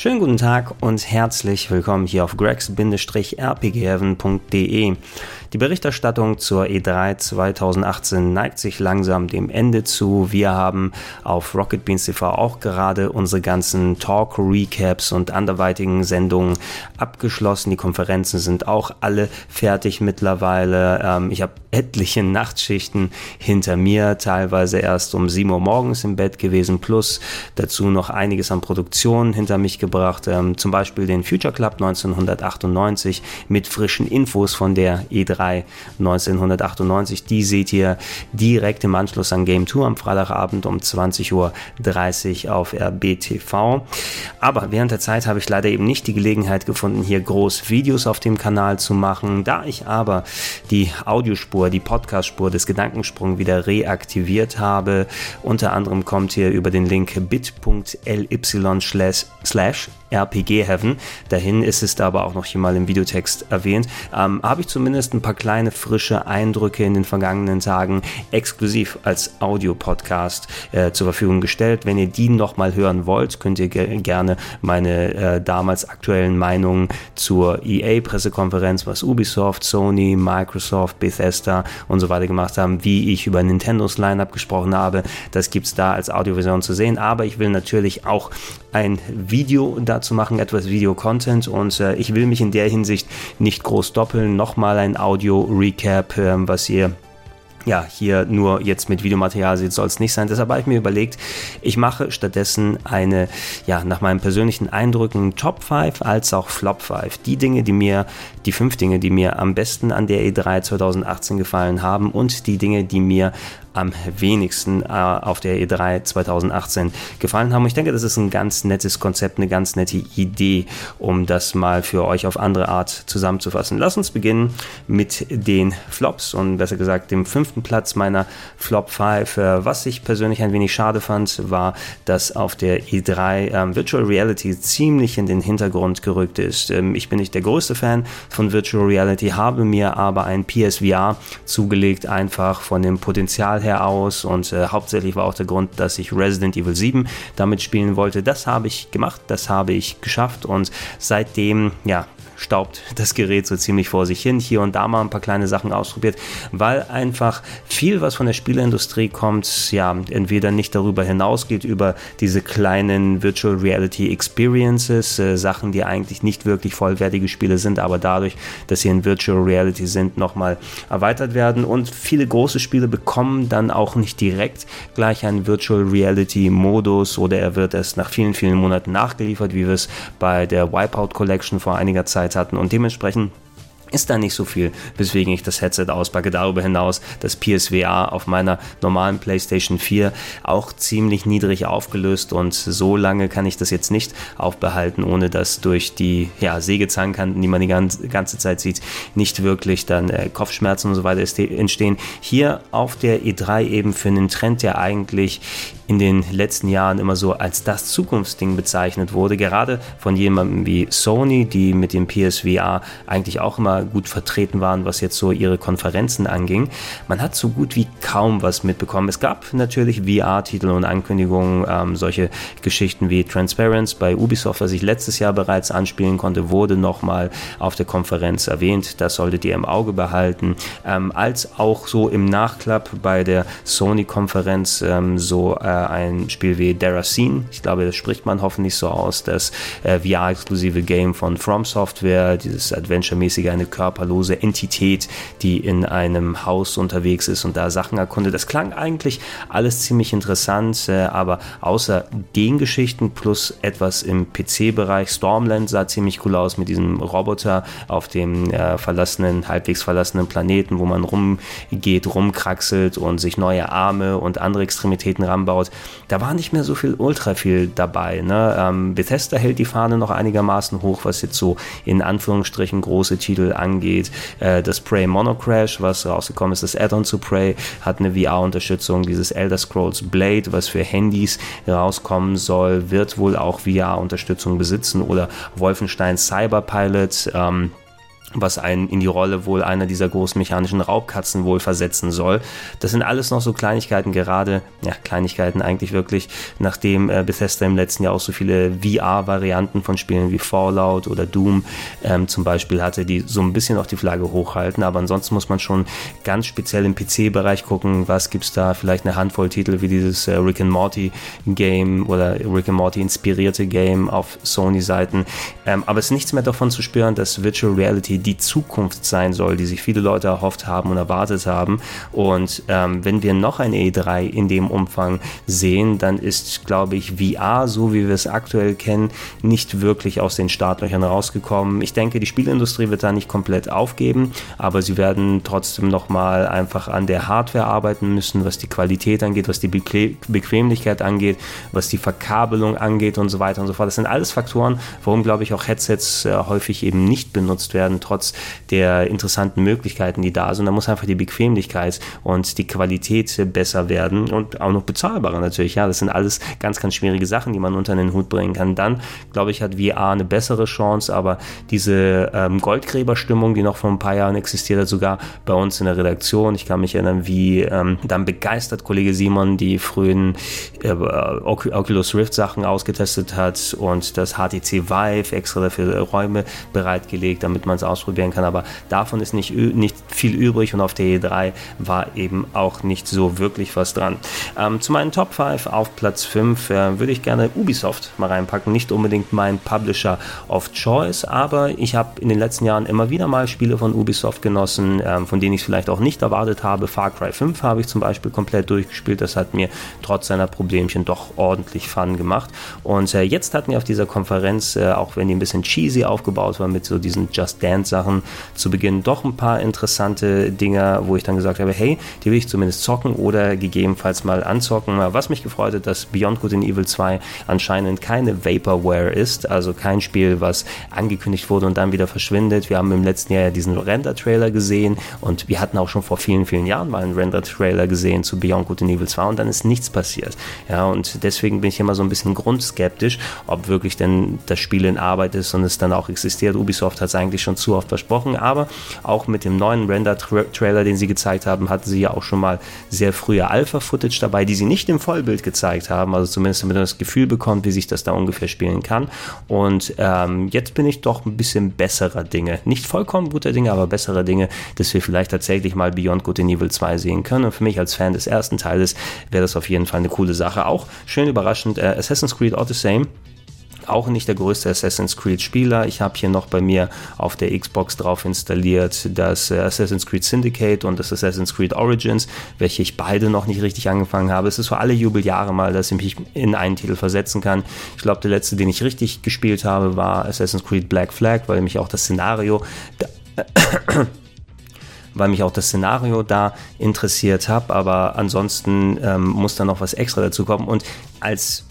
Schönen guten Tag und herzlich willkommen hier auf gregs-rpgheaven.de. Die Berichterstattung zur E3 2018 neigt sich langsam dem Ende zu. Wir haben auf Rocket Beans TV auch gerade unsere ganzen Talk-Recaps und anderweitigen Sendungen abgeschlossen. Die Konferenzen sind auch alle fertig mittlerweile. Ähm, ich habe etliche Nachtschichten hinter mir, teilweise erst um 7 Uhr morgens im Bett gewesen, plus dazu noch einiges an Produktion hinter mich gebracht. Ähm, zum Beispiel den Future Club 1998 mit frischen Infos von der E3 3 1998. Die seht ihr direkt im Anschluss an Game 2 am Freitagabend um 20.30 Uhr auf RBTV. Aber während der Zeit habe ich leider eben nicht die Gelegenheit gefunden, hier groß Videos auf dem Kanal zu machen. Da ich aber die Audiospur, die Podcastspur des Gedankensprung wieder reaktiviert habe, unter anderem kommt hier über den Link bit.ly slash RPG Heaven. Dahin ist es da aber auch noch hier mal im Videotext erwähnt. Ähm, Habe ich zumindest ein paar kleine frische Eindrücke in den vergangenen Tagen exklusiv als Audio-Podcast äh, zur Verfügung gestellt. Wenn ihr die nochmal hören wollt, könnt ihr ge gerne meine äh, damals aktuellen Meinungen zur EA-Pressekonferenz, was Ubisoft, Sony, Microsoft, Bethesda und so weiter gemacht haben, wie ich über Nintendos Lineup gesprochen habe. Das gibt es da als Audioversion zu sehen. Aber ich will natürlich auch ein Video dazu machen, etwas Video-Content und äh, ich will mich in der Hinsicht nicht groß doppeln. Nochmal ein Audio-Recap, äh, was ihr ja, hier nur jetzt mit Videomaterial soll es nicht sein. Deshalb habe ich mir überlegt, ich mache stattdessen eine, ja, nach meinen persönlichen Eindrücken Top 5 als auch Flop 5. Die Dinge, die mir, die fünf Dinge, die mir am besten an der E3 2018 gefallen haben und die Dinge, die mir am wenigsten äh, auf der E3 2018 gefallen haben. Ich denke, das ist ein ganz nettes Konzept, eine ganz nette Idee, um das mal für euch auf andere Art zusammenzufassen. Lass uns beginnen mit den Flops und besser gesagt dem fünften Platz meiner Flop 5. Äh, was ich persönlich ein wenig schade fand, war, dass auf der E3 ähm, Virtual Reality ziemlich in den Hintergrund gerückt ist. Ähm, ich bin nicht der größte Fan von Virtual Reality, habe mir aber ein PSVR zugelegt, einfach von dem Potenzial her her aus und äh, hauptsächlich war auch der Grund, dass ich Resident Evil 7 damit spielen wollte. Das habe ich gemacht, das habe ich geschafft und seitdem, ja, staubt das Gerät so ziemlich vor sich hin. Hier und da mal ein paar kleine Sachen ausprobiert, weil einfach viel, was von der Spieleindustrie kommt, ja, entweder nicht darüber hinausgeht, über diese kleinen Virtual Reality Experiences, äh, Sachen, die eigentlich nicht wirklich vollwertige Spiele sind, aber dadurch, dass sie in Virtual Reality sind, nochmal erweitert werden. Und viele große Spiele bekommen dann auch nicht direkt gleich einen Virtual Reality Modus oder er wird erst nach vielen, vielen Monaten nachgeliefert, wie wir es bei der Wipeout Collection vor einiger Zeit Zeit hatten. Und dementsprechend ist da nicht so viel, weswegen ich das Headset auspacke. Darüber hinaus das PSVR auf meiner normalen PlayStation 4 auch ziemlich niedrig aufgelöst und so lange kann ich das jetzt nicht aufbehalten, ohne dass durch die ja, Sägezahnkanten, die man die ganze, Zeit sieht, nicht wirklich dann äh, Kopfschmerzen und so weiter entstehen. Hier auf der E3 eben für einen Trend, der eigentlich in den letzten Jahren immer so als das Zukunftsding bezeichnet wurde, gerade von jemandem wie Sony, die mit dem PSVR eigentlich auch immer gut vertreten waren, was jetzt so ihre Konferenzen anging. Man hat so gut wie kaum was mitbekommen. Es gab natürlich VR-Titel und Ankündigungen, ähm, solche Geschichten wie Transparency bei Ubisoft, was ich letztes Jahr bereits anspielen konnte, wurde nochmal auf der Konferenz erwähnt. Das solltet ihr im Auge behalten. Ähm, als auch so im Nachklapp bei der Sony-Konferenz ähm, so äh, ein Spiel wie Deracine. Ich glaube, das spricht man hoffentlich so aus. Das äh, VR-exklusive Game von From Software, dieses Adventure-mäßige, eine körperlose Entität, die in einem Haus unterwegs ist und da Sachen erkundet. Das klang eigentlich alles ziemlich interessant, äh, aber außer den Geschichten plus etwas im PC-Bereich, Stormland sah ziemlich cool aus mit diesem Roboter auf dem äh, verlassenen, halbwegs verlassenen Planeten, wo man rumgeht, rumkraxelt und sich neue Arme und andere Extremitäten ranbaut da war nicht mehr so viel ultra viel dabei. Ne? Ähm, Bethesda hält die Fahne noch einigermaßen hoch, was jetzt so in Anführungsstrichen große Titel angeht. Äh, das Prey Mono Crash, was rausgekommen ist, das Add-on zu Prey, hat eine VR-Unterstützung. Dieses Elder Scrolls Blade, was für Handys rauskommen soll, wird wohl auch VR-Unterstützung besitzen oder Wolfenstein Cyberpilot. Ähm, was einen in die Rolle wohl einer dieser großen mechanischen Raubkatzen wohl versetzen soll. Das sind alles noch so Kleinigkeiten, gerade, ja, Kleinigkeiten eigentlich wirklich, nachdem äh, Bethesda im letzten Jahr auch so viele VR-Varianten von Spielen wie Fallout oder Doom ähm, zum Beispiel hatte, die so ein bisschen auch die Flagge hochhalten. Aber ansonsten muss man schon ganz speziell im PC-Bereich gucken, was gibt's da, vielleicht eine Handvoll Titel wie dieses äh, Rick and Morty Game oder Rick and Morty inspirierte Game auf Sony-Seiten. Ähm, aber es ist nichts mehr davon zu spüren, dass Virtual Reality die Zukunft sein soll, die sich viele Leute erhofft haben und erwartet haben. Und ähm, wenn wir noch ein E3 in dem Umfang sehen, dann ist, glaube ich, VR, so wie wir es aktuell kennen, nicht wirklich aus den Startlöchern rausgekommen. Ich denke, die Spielindustrie wird da nicht komplett aufgeben, aber sie werden trotzdem nochmal einfach an der Hardware arbeiten müssen, was die Qualität angeht, was die Bequem Bequemlichkeit angeht, was die Verkabelung angeht und so weiter und so fort. Das sind alles Faktoren, warum, glaube ich, auch Headsets äh, häufig eben nicht benutzt werden, trotz der interessanten Möglichkeiten, die da sind. Da muss einfach die Bequemlichkeit und die Qualität besser werden und auch noch bezahlbarer natürlich. Ja, das sind alles ganz, ganz schwierige Sachen, die man unter den Hut bringen kann. Dann, glaube ich, hat VR eine bessere Chance, aber diese ähm, Goldgräberstimmung, die noch vor ein paar Jahren existiert hat, sogar bei uns in der Redaktion. Ich kann mich erinnern, wie ähm, dann begeistert Kollege Simon die frühen äh, Oculus Rift Sachen ausgetestet hat und das HTC Vive extra dafür Räume bereitgelegt, damit man es aus ausprobieren kann, aber davon ist nicht, nicht viel übrig und auf der E3 war eben auch nicht so wirklich was dran. Ähm, zu meinen Top 5 auf Platz 5 äh, würde ich gerne Ubisoft mal reinpacken, nicht unbedingt mein Publisher of Choice, aber ich habe in den letzten Jahren immer wieder mal Spiele von Ubisoft genossen, ähm, von denen ich es vielleicht auch nicht erwartet habe. Far Cry 5 habe ich zum Beispiel komplett durchgespielt, das hat mir trotz seiner Problemchen doch ordentlich Fun gemacht und äh, jetzt hatten wir auf dieser Konferenz, äh, auch wenn die ein bisschen cheesy aufgebaut war mit so diesen Just Dance Sachen zu Beginn doch ein paar interessante Dinge, wo ich dann gesagt habe, hey, die will ich zumindest zocken oder gegebenenfalls mal anzocken. Was mich gefreut hat, dass Beyond Good and Evil 2 anscheinend keine Vaporware ist, also kein Spiel, was angekündigt wurde und dann wieder verschwindet. Wir haben im letzten Jahr ja diesen Render-Trailer gesehen und wir hatten auch schon vor vielen, vielen Jahren mal einen Render-Trailer gesehen zu Beyond Good and Evil 2 und dann ist nichts passiert. Ja, und deswegen bin ich immer so ein bisschen grundskeptisch, ob wirklich denn das Spiel in Arbeit ist und es dann auch existiert. Ubisoft hat es eigentlich schon zu oft versprochen, aber auch mit dem neuen Render-Trailer, den sie gezeigt haben, hatten sie ja auch schon mal sehr frühe Alpha-Footage dabei, die sie nicht im Vollbild gezeigt haben, also zumindest damit man das Gefühl bekommt, wie sich das da ungefähr spielen kann. Und ähm, jetzt bin ich doch ein bisschen besserer Dinge, nicht vollkommen guter Dinge, aber besserer Dinge, dass wir vielleicht tatsächlich mal Beyond Good in Evil 2 sehen können. Und für mich als Fan des ersten Teiles wäre das auf jeden Fall eine coole Sache. Auch schön überraschend, äh, Assassin's Creed Odyssey auch nicht der größte Assassin's Creed Spieler. Ich habe hier noch bei mir auf der Xbox drauf installiert das äh, Assassin's Creed Syndicate und das Assassin's Creed Origins, welche ich beide noch nicht richtig angefangen habe. Es ist für alle Jubeljahre mal, dass ich mich in einen Titel versetzen kann. Ich glaube, der letzte, den ich richtig gespielt habe, war Assassin's Creed Black Flag, weil mich auch das Szenario weil mich auch das Szenario da interessiert hat, aber ansonsten ähm, muss da noch was extra dazu kommen und als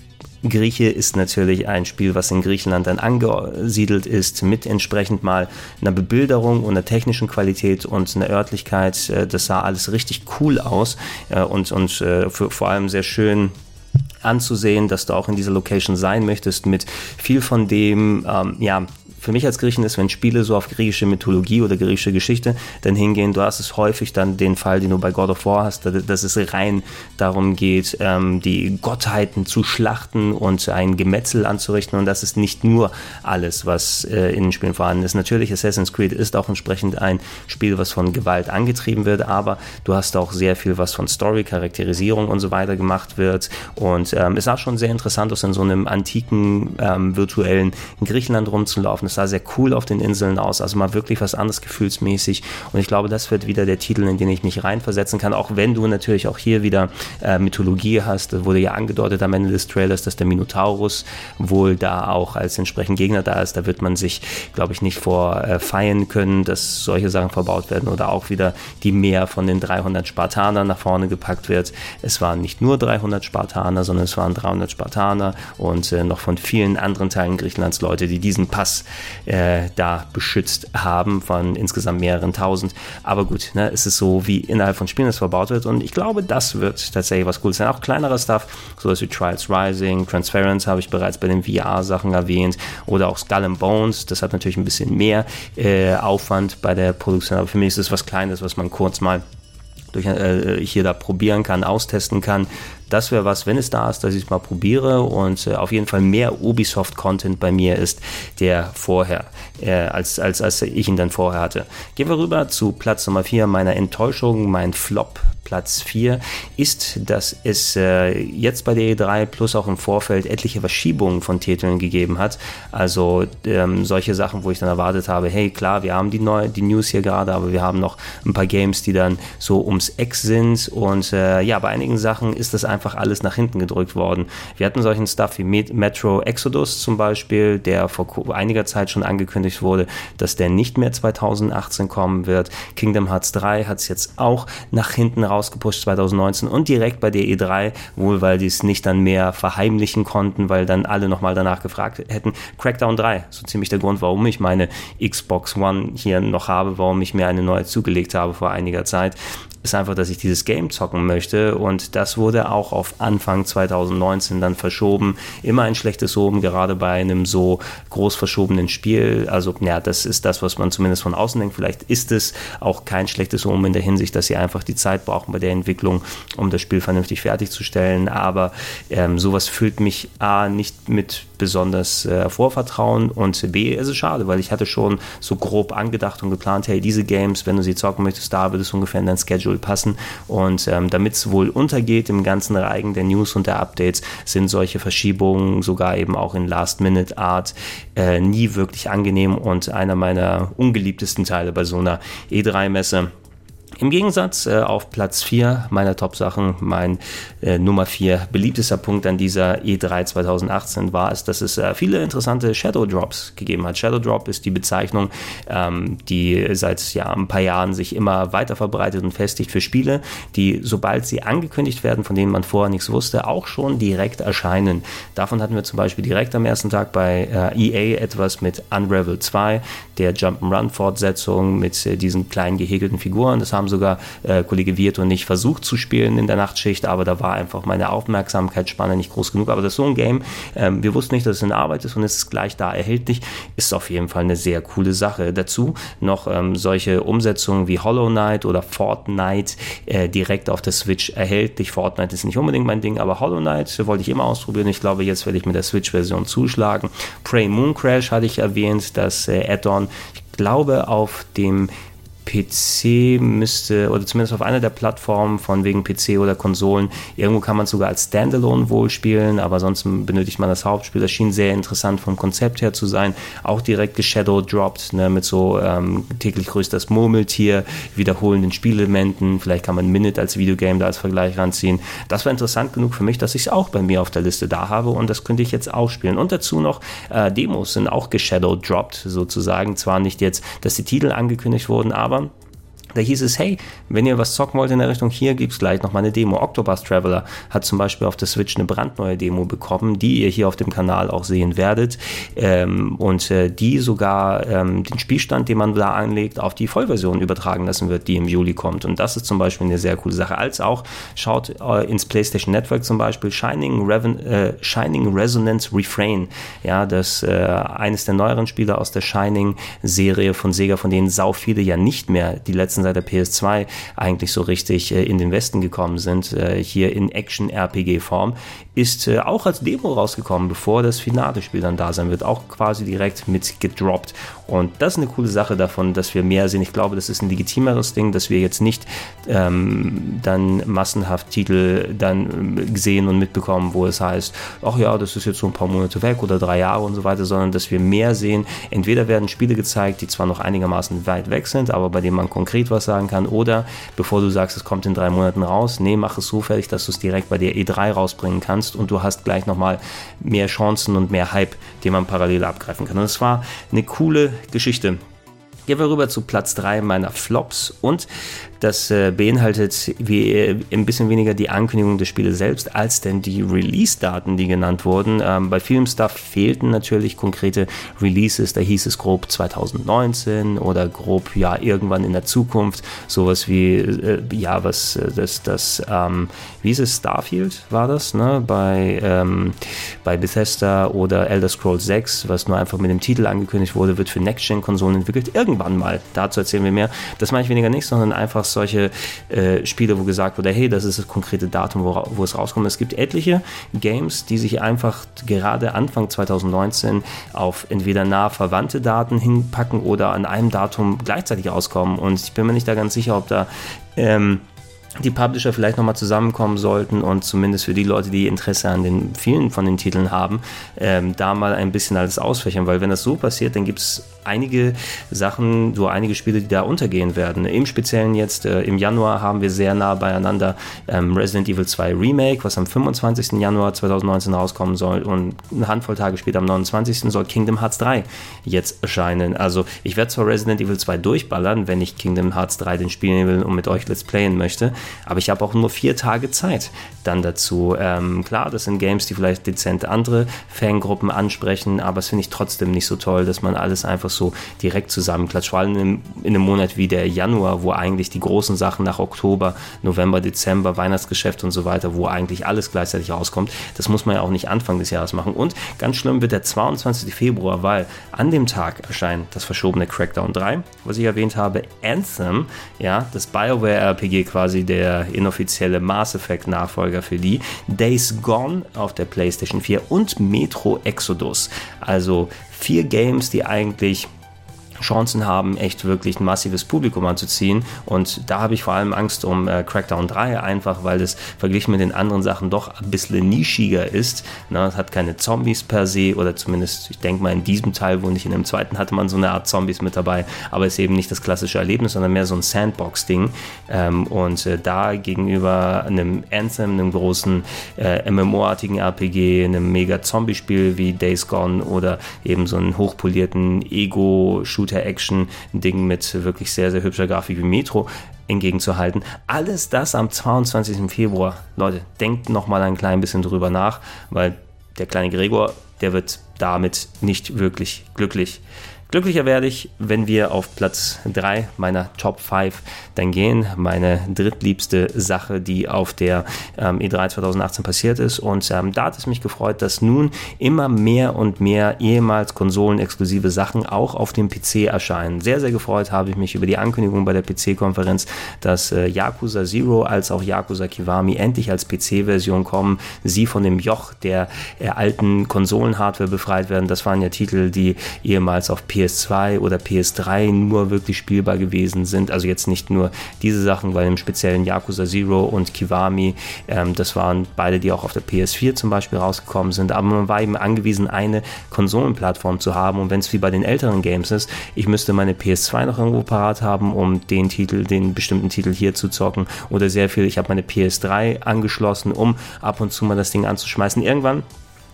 Grieche ist natürlich ein Spiel, was in Griechenland dann angesiedelt ist, mit entsprechend mal einer Bebilderung und einer technischen Qualität und einer Örtlichkeit. Äh, das sah alles richtig cool aus äh, und, und äh, für, vor allem sehr schön anzusehen, dass du auch in dieser Location sein möchtest, mit viel von dem, ähm, ja, für mich als Griechen ist, wenn Spiele so auf griechische Mythologie oder griechische Geschichte dann hingehen, du hast es häufig dann den Fall, den du bei God of War hast, dass es rein darum geht, ähm, die Gottheiten zu schlachten und ein Gemetzel anzurichten und das ist nicht nur alles, was äh, in den Spielen vorhanden ist. Natürlich, Assassin's Creed ist auch entsprechend ein Spiel, was von Gewalt angetrieben wird, aber du hast auch sehr viel, was von Story, Charakterisierung und so weiter gemacht wird und ähm, es sah schon sehr interessant aus, in so einem antiken, ähm, virtuellen Griechenland rumzulaufen. Es sah sehr cool auf den Inseln aus, also mal wirklich was anderes gefühlsmäßig. Und ich glaube, das wird wieder der Titel, in den ich mich reinversetzen kann, auch wenn du natürlich auch hier wieder äh, Mythologie hast. Das wurde ja angedeutet am Ende des Trailers, dass der Minotaurus wohl da auch als entsprechend Gegner da ist. Da wird man sich, glaube ich, nicht vor äh, feiern können, dass solche Sachen verbaut werden oder auch wieder die mehr von den 300 Spartanern nach vorne gepackt wird. Es waren nicht nur 300 Spartaner, sondern es waren 300 Spartaner und äh, noch von vielen anderen Teilen Griechenlands Leute, die diesen Pass äh, da beschützt haben von insgesamt mehreren tausend. Aber gut, ne, es ist so, wie innerhalb von Spielen das verbaut wird und ich glaube, das wird tatsächlich was Cooles sein. Auch kleinerer Stuff, sowas wie Trials Rising, Transference habe ich bereits bei den VR-Sachen erwähnt oder auch Skull and Bones, das hat natürlich ein bisschen mehr äh, Aufwand bei der Produktion, aber für mich ist es was Kleines, was man kurz mal durch, äh, hier da probieren kann, austesten kann. Das wäre was, wenn es da ist, dass ich es mal probiere und äh, auf jeden Fall mehr Ubisoft-Content bei mir ist, der vorher, äh, als, als, als ich ihn dann vorher hatte. Gehen wir rüber zu Platz Nummer 4 meiner Enttäuschung, mein Flop Platz 4 ist, dass es äh, jetzt bei der E3 plus auch im Vorfeld etliche Verschiebungen von Titeln gegeben hat. Also ähm, solche Sachen, wo ich dann erwartet habe, hey klar, wir haben die, neue, die News hier gerade, aber wir haben noch ein paar Games, die dann so ums Eck sind. Und äh, ja, bei einigen Sachen ist das einfach alles nach hinten gedrückt worden. Wir hatten solchen Stuff wie Metro Exodus zum Beispiel, der vor einiger Zeit schon angekündigt wurde, dass der nicht mehr 2018 kommen wird. Kingdom Hearts 3 hat es jetzt auch nach hinten raus rausgepusht 2019 und direkt bei der E3, wohl weil die es nicht dann mehr verheimlichen konnten, weil dann alle nochmal danach gefragt hätten. Crackdown 3, so ziemlich der Grund, warum ich meine Xbox One hier noch habe, warum ich mir eine neue zugelegt habe vor einiger Zeit ist einfach, dass ich dieses Game zocken möchte und das wurde auch auf Anfang 2019 dann verschoben. Immer ein schlechtes Oben, gerade bei einem so groß verschobenen Spiel. Also, ja, das ist das, was man zumindest von außen denkt. Vielleicht ist es auch kein schlechtes Oben in der Hinsicht, dass sie einfach die Zeit brauchen bei der Entwicklung, um das Spiel vernünftig fertigzustellen. Aber ähm, sowas füllt mich A nicht mit besonders äh, Vorvertrauen und B, es ist schade, weil ich hatte schon so grob angedacht und geplant, hey, diese Games, wenn du sie zocken möchtest, da wird es ungefähr in dein Schedule passen und ähm, damit es wohl untergeht im ganzen Reigen der News und der Updates, sind solche Verschiebungen sogar eben auch in Last-Minute-Art äh, nie wirklich angenehm und einer meiner ungeliebtesten Teile bei so einer E3-Messe. Im Gegensatz äh, auf Platz 4 meiner Top-Sachen, mein äh, Nummer 4 beliebtester Punkt an dieser E3 2018 war es, dass es äh, viele interessante Shadow Drops gegeben hat. Shadow Drop ist die Bezeichnung, ähm, die seit ja, ein paar Jahren sich immer weiter verbreitet und festigt für Spiele, die, sobald sie angekündigt werden, von denen man vorher nichts wusste, auch schon direkt erscheinen. Davon hatten wir zum Beispiel direkt am ersten Tag bei äh, EA etwas mit Unravel 2, der Jump'n'Run-Fortsetzung mit äh, diesen kleinen gehäkelten Figuren. Das haben haben sogar äh, Kollege Wirt und ich versucht zu spielen in der Nachtschicht, aber da war einfach meine Aufmerksamkeitsspanne nicht groß genug. Aber das ist so ein Game, ähm, wir wussten nicht, dass es in Arbeit ist und es ist gleich da erhältlich, ist auf jeden Fall eine sehr coole Sache. Dazu noch ähm, solche Umsetzungen wie Hollow Knight oder Fortnite äh, direkt auf der Switch erhältlich. Fortnite ist nicht unbedingt mein Ding, aber Hollow Knight wollte ich immer ausprobieren. Ich glaube, jetzt werde ich mit der Switch-Version zuschlagen. Prey Moon Crash hatte ich erwähnt, das äh, Add-on, ich glaube, auf dem PC müsste, oder zumindest auf einer der Plattformen von wegen PC oder Konsolen, irgendwo kann man es sogar als Standalone wohl spielen, aber sonst benötigt man das Hauptspiel. Das schien sehr interessant vom Konzept her zu sein. Auch direkt geshadow-dropped, ne, mit so ähm, täglich grüßt das Murmeltier, wiederholenden Spielelementen. Vielleicht kann man Minute als Videogame da als Vergleich ranziehen. Das war interessant genug für mich, dass ich es auch bei mir auf der Liste da habe und das könnte ich jetzt auch spielen. Und dazu noch äh, Demos sind auch geshadow-dropped sozusagen. Zwar nicht jetzt, dass die Titel angekündigt wurden, aber da hieß es, hey, wenn ihr was zocken wollt in der Richtung, hier gibt es gleich nochmal eine Demo. Octobus Traveler hat zum Beispiel auf der Switch eine brandneue Demo bekommen, die ihr hier auf dem Kanal auch sehen werdet. Ähm, und äh, die sogar ähm, den Spielstand, den man da anlegt, auf die Vollversion übertragen lassen wird, die im Juli kommt. Und das ist zum Beispiel eine sehr coole Sache. Als auch, schaut äh, ins PlayStation Network zum Beispiel, Shining, Reven äh, Shining Resonance Refrain. Ja, das äh, eines der neueren Spiele aus der Shining-Serie von Sega, von denen sau viele ja nicht mehr die letzten seit der PS2 eigentlich so richtig äh, in den Westen gekommen sind, äh, hier in Action-RPG-Form, ist äh, auch als Demo rausgekommen, bevor das finale Spiel dann da sein wird, auch quasi direkt mit gedroppt. Und das ist eine coole Sache davon, dass wir mehr sehen. Ich glaube, das ist ein legitimeres Ding, dass wir jetzt nicht ähm, dann massenhaft Titel dann sehen und mitbekommen, wo es heißt, ach ja, das ist jetzt so ein paar Monate weg oder drei Jahre und so weiter, sondern dass wir mehr sehen. Entweder werden Spiele gezeigt, die zwar noch einigermaßen weit weg sind, aber bei denen man konkret was sagen kann, oder bevor du sagst, es kommt in drei Monaten raus, nee, mach es so fertig, dass du es direkt bei der E3 rausbringen kannst und du hast gleich nochmal mehr Chancen und mehr Hype, den man parallel abgreifen kann. Und es war eine coole Geschichte. Gehen wir rüber zu Platz 3 meiner Flops und Das äh, beinhaltet wie, äh, ein bisschen weniger die Ankündigung des Spieles selbst, als denn die Release-Daten, die genannt wurden. Ähm, bei vielem Stuff fehlten natürlich konkrete Releases. Da hieß es grob 2019 oder grob ja irgendwann in der Zukunft. Sowas wie, äh, ja, was, äh, das, das, ähm, wie ist es, Starfield war das, ne? Bei, ähm, bei Bethesda oder Elder Scrolls 6, was nur einfach mit dem Titel angekündigt wurde, wird für Next-Gen-Konsolen entwickelt. Irgendwann mal. Dazu erzählen wir mehr. Das meine ich weniger nicht, sondern einfach solche äh, Spiele, wo gesagt wurde, hey, das ist das konkrete Datum, wo, wo es rauskommt. Es gibt etliche Games, die sich einfach gerade Anfang 2019 auf entweder nah verwandte Daten hinpacken oder an einem Datum gleichzeitig rauskommen. Und ich bin mir nicht da ganz sicher, ob da ähm, die Publisher vielleicht nochmal zusammenkommen sollten und zumindest für die Leute, die Interesse an den vielen von den Titeln haben, ähm, da mal ein bisschen alles ausfächern, weil wenn das so passiert, dann gibt es einige Sachen, so einige Spiele, die da untergehen werden. Im Speziellen jetzt äh, im Januar haben wir sehr nah beieinander ähm, Resident Evil 2 Remake, was am 25. Januar 2019 rauskommen soll und eine Handvoll Tage später am 29. soll Kingdom Hearts 3 jetzt erscheinen. Also ich werde zwar Resident Evil 2 durchballern, wenn ich Kingdom Hearts 3 den spielen will und mit euch Let's Playen möchte, aber ich habe auch nur vier Tage Zeit dann dazu. Ähm, klar, das sind Games, die vielleicht dezent andere Fangruppen ansprechen, aber es finde ich trotzdem nicht so toll, dass man alles einfach so direkt zusammenklatscht. Vor allem in, in einem Monat wie der Januar, wo eigentlich die großen Sachen nach Oktober, November, Dezember, Weihnachtsgeschäft und so weiter, wo eigentlich alles gleichzeitig rauskommt. Das muss man ja auch nicht Anfang des Jahres machen. Und ganz schlimm wird der 22. Februar, weil an dem Tag erscheint das verschobene Crackdown 3, was ich erwähnt habe, Anthem, ja, das BioWare RPG quasi der inoffizielle Mass Effect Nachfolger für die, Days Gone auf der PlayStation 4 und Metro Exodus. Also vier Games, die eigentlich Chancen haben, echt wirklich ein massives Publikum anzuziehen. Und da habe ich vor allem Angst um äh, Crackdown 3, einfach weil es verglichen mit den anderen Sachen doch ein bisschen nischiger ist. Ne, es hat keine Zombies per se oder zumindest, ich denke mal, in diesem Teil, wo nicht in dem zweiten hatte man so eine Art Zombies mit dabei, aber es ist eben nicht das klassische Erlebnis, sondern mehr so ein Sandbox-Ding. Ähm, und äh, da gegenüber einem Anthem, einem großen äh, MMO-artigen RPG, einem mega Zombie-Spiel wie Days Gone oder eben so einen hochpolierten Ego-Shooter Shooter-Action-Ding mit wirklich sehr, sehr hübscher Grafik wie Metro entgegenzuhalten. Alles das am 22. Februar. Leute, denkt nochmal ein klein bisschen drüber nach, weil der kleine Gregor, der wird damit nicht wirklich glücklich. Glücklicher werde ich, wenn wir auf Platz 3 meiner Top 5 dann gehen. Meine drittliebste Sache, die auf der ähm, E3 2018 passiert ist. Und ähm, da hat es mich gefreut, dass nun immer mehr und mehr ehemals konsolenexklusive Sachen auch auf dem PC erscheinen. Sehr, sehr gefreut habe ich mich über die Ankündigung bei der PC-Konferenz, dass äh, Yakuza Zero als auch Yakuza Kiwami endlich als PC-Version kommen. Sie von dem Joch der äh, alten Konsolen-Hardware befreit werden. Das waren ja Titel, die ehemals auf PC PS2 oder PS3 nur wirklich spielbar gewesen sind. Also jetzt nicht nur diese Sachen, weil im speziellen Yakuza Zero und Kiwami, ähm, das waren beide, die auch auf der PS4 zum Beispiel rausgekommen sind. Aber man war eben angewiesen, eine Konsolenplattform zu haben. Und wenn es wie bei den älteren Games ist, ich müsste meine PS2 noch irgendwo parat haben, um den Titel, den bestimmten Titel hier zu zocken. Oder sehr viel, ich habe meine PS3 angeschlossen, um ab und zu mal das Ding anzuschmeißen. Irgendwann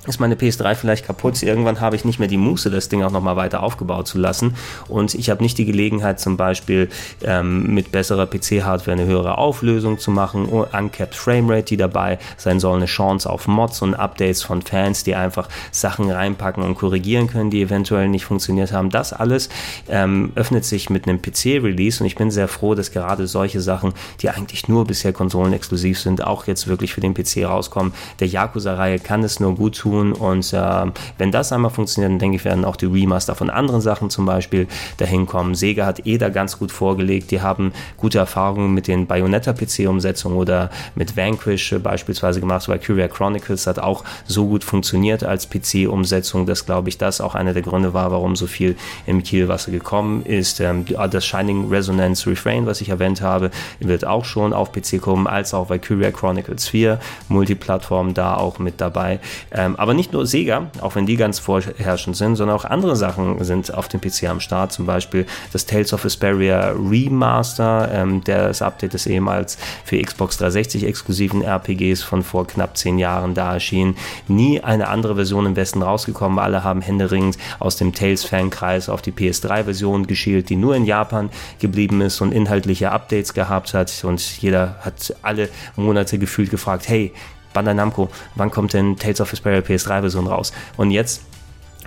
ist meine PS3 vielleicht kaputt. Irgendwann habe ich nicht mehr die Muße, das Ding auch nochmal weiter aufgebaut zu lassen. Und ich habe nicht die Gelegenheit, zum Beispiel ähm, mit besserer PC-Hardware eine höhere Auflösung zu machen, uncapped Framerate, die dabei sein soll, eine Chance auf Mods und Updates von Fans, die einfach Sachen reinpacken und korrigieren können, die eventuell nicht funktioniert haben. Das alles ähm, öffnet sich mit einem PC-Release und ich bin sehr froh, dass gerade solche Sachen, die eigentlich nur bisher konsolenexklusiv sind, auch jetzt wirklich für den PC rauskommen. Der Yakuza-Reihe kann es nur gut tun tun. Und äh, wenn das einmal funktioniert, dann denke ich, werden auch die Remaster von anderen Sachen zum Beispiel dahin kommen. Sega hat eh da ganz gut vorgelegt. Die haben gute Erfahrungen mit den Bayonetta-PC-Umsetzungen oder mit Vanquish beispielsweise gemacht. Valkyria Chronicles hat auch so gut funktioniert als PC-Umsetzung, dass, glaube ich, das auch einer der Gründe war, warum so viel im Kielwasser gekommen ist. Ähm, das Shining Resonance Refrain, was ich erwähnt habe, wird auch schon auf PC kommen, als auch Valkyria Chronicles 4, Multiplattform da auch mit dabei. Ähm, Aber nicht nur Sega, auch wenn die ganz vorherrschend sind, sondern auch andere Sachen sind auf dem PC am Start. Zum Beispiel das Tales of Asperia Remaster, ähm, das Update ist ehemals für Xbox 360 exklusiven RPGs von vor knapp zehn Jahren da erschienen. Nie eine andere Version im Westen rausgekommen. Alle haben händeringend aus dem Tales-Fankreis auf die PS3-Version geschielt, die nur in Japan geblieben ist und inhaltliche Updates gehabt hat. Und jeder hat alle Monate gefühlt gefragt, hey, Bandai Namco, wann kommt denn Tales of Vesperia PS3-Version raus? Und jetzt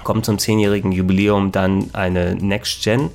kommt zum zehnjährigen Jubiläum dann eine Next-Gen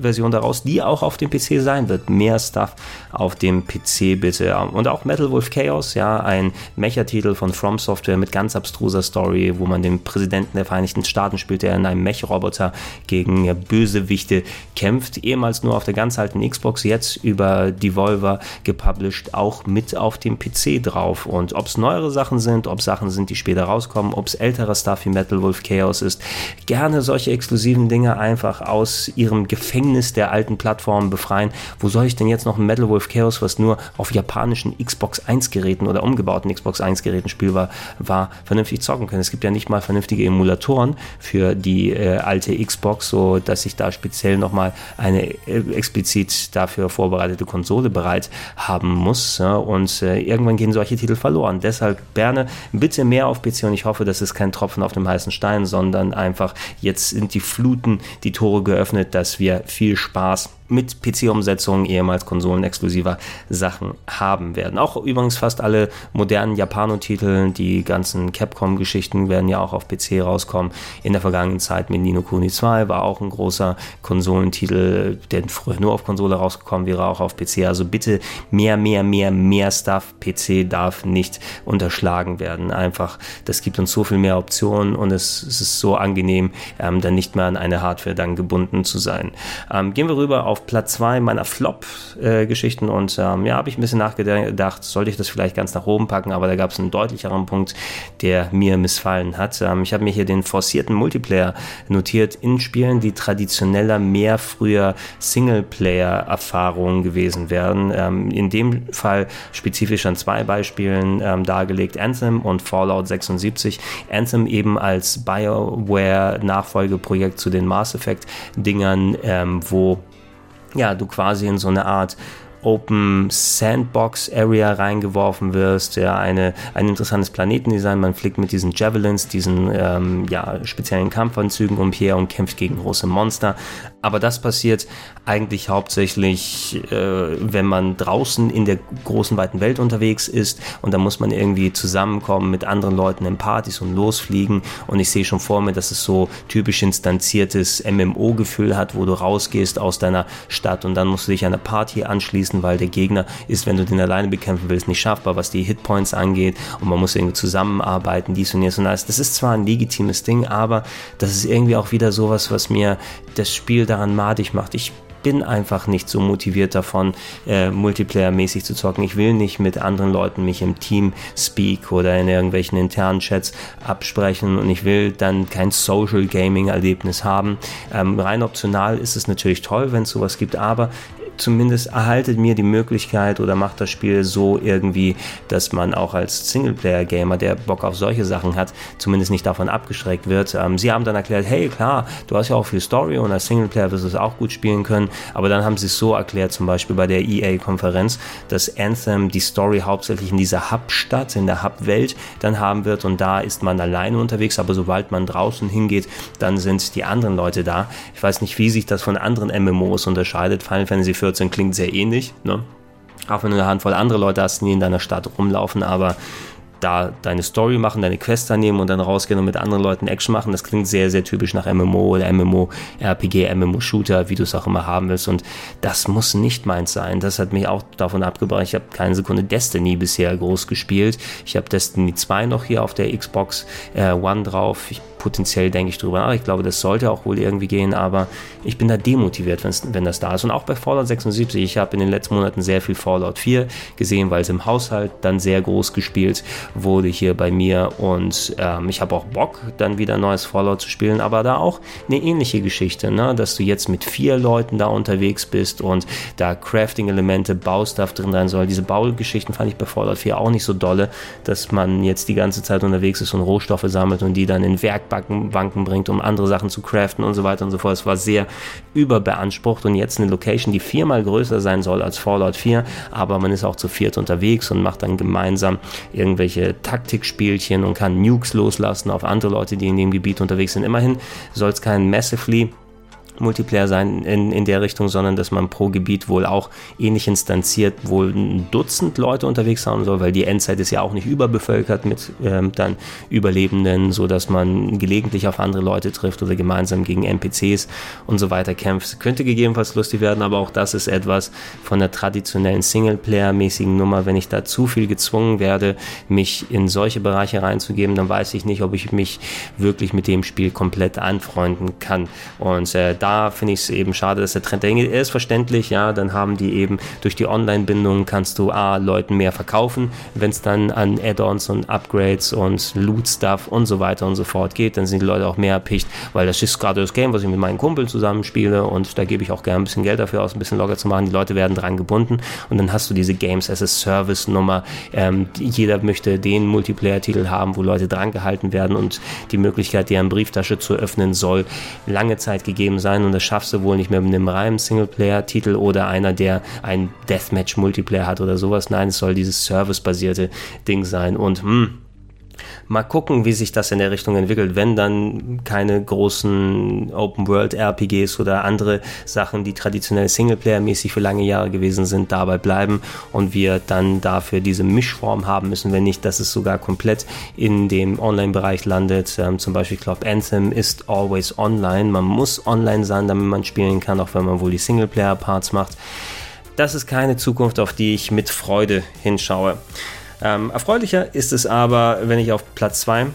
Version daraus, die auch auf dem PC sein wird. Mehr Stuff auf dem PC bitte. Und auch Metal Wolf Chaos, ja, ein Mecha-Titel von From Software mit ganz abstruser Story, wo man den Präsidenten der Vereinigten Staaten spielt, der in einem Mech-Roboter gegen Bösewichte kämpft. Ehemals nur auf der ganz alten Xbox, jetzt über Devolver gepublished, auch mit auf dem PC drauf. Und ob es neuere Sachen sind, ob Sachen sind, die später rauskommen, ob es älterer Stuff wie Metal Wolf Chaos ist, gerne solche exklusiven Dinge einfach aus ihrem Gefängnis Gefängnis der alten Plattformen befreien. Wo soll ich denn jetzt noch ein Metal Wolf Chaos, was nur auf japanischen Xbox 1 Geräten oder umgebauten Xbox 1 Geräten spielbar war, vernünftig zocken können? Es gibt ja nicht mal vernünftige Emulatoren für die äh, alte Xbox, so dass ich da speziell nochmal eine äh, explizit dafür vorbereitete Konsole bereit haben muss. Ja? Und äh, irgendwann gehen solche Titel verloren. Deshalb Berne, bitte mehr auf PC und ich hoffe, das ist kein Tropfen auf dem heißen Stein, sondern einfach jetzt sind die Fluten die Tore geöffnet, dass wir viel Spaß mit PC-Umsetzungen ehemals konsolenexklusiver Sachen haben werden. Auch übrigens fast alle modernen Japano-Titel, die ganzen Capcom-Geschichten werden ja auch auf PC rauskommen. In der vergangenen Zeit mit Nino Kuni 2 war auch ein großer Konsolentitel, der früher nur auf Konsole rausgekommen wäre, auch auf PC. Also bitte mehr, mehr, mehr, mehr Stuff. PC darf nicht unterschlagen werden. Einfach, das gibt uns so viel mehr Optionen und es, es ist so angenehm, ähm, dann nicht mehr an eine Hardware dann gebunden zu sein. Ähm, gehen wir rüber auf Platz 2 meiner Flop-Geschichten und ähm, ja, habe ich ein bisschen nachgedacht, sollte ich das vielleicht ganz nach oben packen, aber da gab es einen deutlicheren Punkt, der mir missfallen hat. Ähm, ich habe mir hier den forcierten Multiplayer notiert in Spielen, die traditioneller mehr früher Singleplayer-Erfahrungen gewesen wären. Ähm, in dem Fall spezifisch an zwei Beispielen ähm, dargelegt, Anthem und Fallout 76. Anthem eben als BioWare-Nachfolgeprojekt zu den Mass Effect-Dingern, ähm, wo ja, du quasi in so eine Art Open Sandbox Area reingeworfen wirst, ja, eine, ein interessantes Planetendesign, man fliegt mit diesen Javelins, diesen ähm, ja, speziellen Kampfanzügen umher und kämpft gegen große Monster. Aber das passiert eigentlich hauptsächlich, äh, wenn man draußen in der großen weiten Welt unterwegs ist. Und da muss man irgendwie zusammenkommen mit anderen Leuten in Partys und losfliegen. Und ich sehe schon vor mir, dass es so typisch instanziertes MMO-Gefühl hat, wo du rausgehst aus deiner Stadt und dann musst du dich einer Party anschließen, weil der Gegner ist, wenn du den alleine bekämpfen willst, nicht schaffbar, was die Hitpoints angeht und man muss irgendwie zusammenarbeiten, dies und jenes und alles. Das ist zwar ein legitimes Ding, aber das ist irgendwie auch wieder sowas, was mir das Spiel daran madig macht. Ich bin einfach nicht so motiviert davon, äh, Multiplayer-mäßig zu zocken. Ich will nicht mit anderen Leuten mich im Team speak oder in irgendwelchen internen Chats absprechen und ich will dann kein Social Gaming-Erlebnis haben. Ähm, rein optional ist es natürlich toll, wenn es sowas gibt, aber zumindest erhaltet mir die Möglichkeit oder macht das Spiel so irgendwie, dass man auch als Singleplayer-Gamer, der Bock auf solche Sachen hat, zumindest nicht davon abgeschreckt wird. Ähm, sie haben dann erklärt, hey klar, du hast ja auch viel Story und als Singleplayer wirst du es auch gut spielen können, aber dann haben sie es so erklärt, zum Beispiel bei der EA-Konferenz, dass Anthem die Story hauptsächlich in dieser Hub-Stadt, in der Hub-Welt dann haben wird und da ist man alleine unterwegs, aber sobald man draußen hingeht, dann sind die anderen Leute da. Ich weiß nicht, wie sich das von anderen MMOs unterscheidet. Final Fantasy 14 klingt sehr ähnlich, ne? Auch wenn du eine Handvoll andere Leute hast, die in deiner Stadt rumlaufen, aber da deine Story machen, deine Quest nehmen und dann rausgehen und mit anderen Leuten Action machen, das klingt sehr, sehr typisch nach MMO oder MMO, RPG, MMO Shooter, wie du es auch immer haben willst. Und das muss nicht meins sein. Das hat mich auch davon abgebracht. Ich habe keine Sekunde Destiny bisher groß gespielt. Ich habe Destiny 2 noch hier auf der Xbox äh, One drauf. Ich potenziell denke ich drüber nach. Ich glaube, das sollte auch wohl irgendwie gehen, aber ich bin da demotiviert, wenn das da ist. Und auch bei Fallout 76, ich habe in den letzten Monaten sehr viel Fallout 4 gesehen, weil es im Haushalt dann sehr groß gespielt wurde hier bei mir und ähm, ich habe auch Bock, dann wieder neues Fallout zu spielen, aber da auch eine ähnliche Geschichte, ne? dass du jetzt mit vier Leuten da unterwegs bist und da Crafting-Elemente, Baustuff drin sein soll. Diese Baugeschichten fand ich bei Fallout 4 auch nicht so dolle, dass man jetzt die ganze Zeit unterwegs ist und Rohstoffe sammelt und die dann in Werkbanken bringt, um andere Sachen zu craften und so weiter und so fort. Es war sehr überbeansprucht und jetzt eine Location, die viermal größer sein soll als Fallout 4, aber man ist auch zu viert unterwegs und macht dann gemeinsam irgendwelche Taktikspielchen und kann Nukes loslassen auf andere Leute, die in dem Gebiet unterwegs sind. Immerhin soll es kein Massively Multiplayer sein in, in der Richtung, sondern dass man pro Gebiet wohl auch ähnlich instanziert wohl ein Dutzend Leute unterwegs haben soll, weil die Endzeit ist ja auch nicht überbevölkert mit ähm, dann Überlebenden, so dass man gelegentlich auf andere Leute trifft oder gemeinsam gegen NPCs und so weiter kämpft. Könnte gegebenenfalls lustig werden, aber auch das ist etwas von der traditionellen Singleplayer-mäßigen Nummer. Wenn ich da zu viel gezwungen werde, mich in solche Bereiche reinzugeben, dann weiß ich nicht, ob ich mich wirklich mit dem Spiel komplett anfreunden kann. Und äh, da finde ich es eben schade, dass der Trend dahin geht. Er ist verständlich, ja, dann haben die eben durch die Online-Bindung kannst du A, Leuten mehr verkaufen. Wenn es dann an Add-ons und Upgrades und Loot-Stuff und so weiter und so fort geht, dann sind die Leute auch mehr erpicht, weil das ist gerade das Game, was ich mit meinen Kumpeln zusammenspiele und da gebe ich auch gerne ein bisschen Geld dafür aus, ein bisschen locker zu machen. Die Leute werden dran gebunden und dann hast du diese Games as a Service-Nummer. Ähm, jeder möchte den Multiplayer-Titel haben, wo Leute dran gehalten werden und die Möglichkeit, deren Brieftasche zu öffnen, soll lange Zeit gegeben sein sein und das schaffst du wohl nicht mehr mit einem reinen Singleplayer-Titel oder einer, der ein Deathmatch-Multiplayer hat oder sowas. Nein, es soll dieses servicebasierte Ding sein und hm, Mal gucken, wie sich das in der Richtung entwickelt, wenn dann keine großen Open-World-RPGs oder andere Sachen, die traditionell Singleplayer-mäßig für lange Jahre gewesen sind, dabei bleiben und wir dann dafür diese Mischform haben müssen, wenn nicht, dass es sogar komplett in dem Online-Bereich landet. Ähm, zum Beispiel, ich glaube, Anthem ist always online. Man muss online sein, damit man spielen kann, auch wenn man wohl die Singleplayer-Parts macht. Das ist keine Zukunft, auf die ich mit Freude hinschaue. Ähm, erfreulicher ist es aber, wenn ich auf Platz 2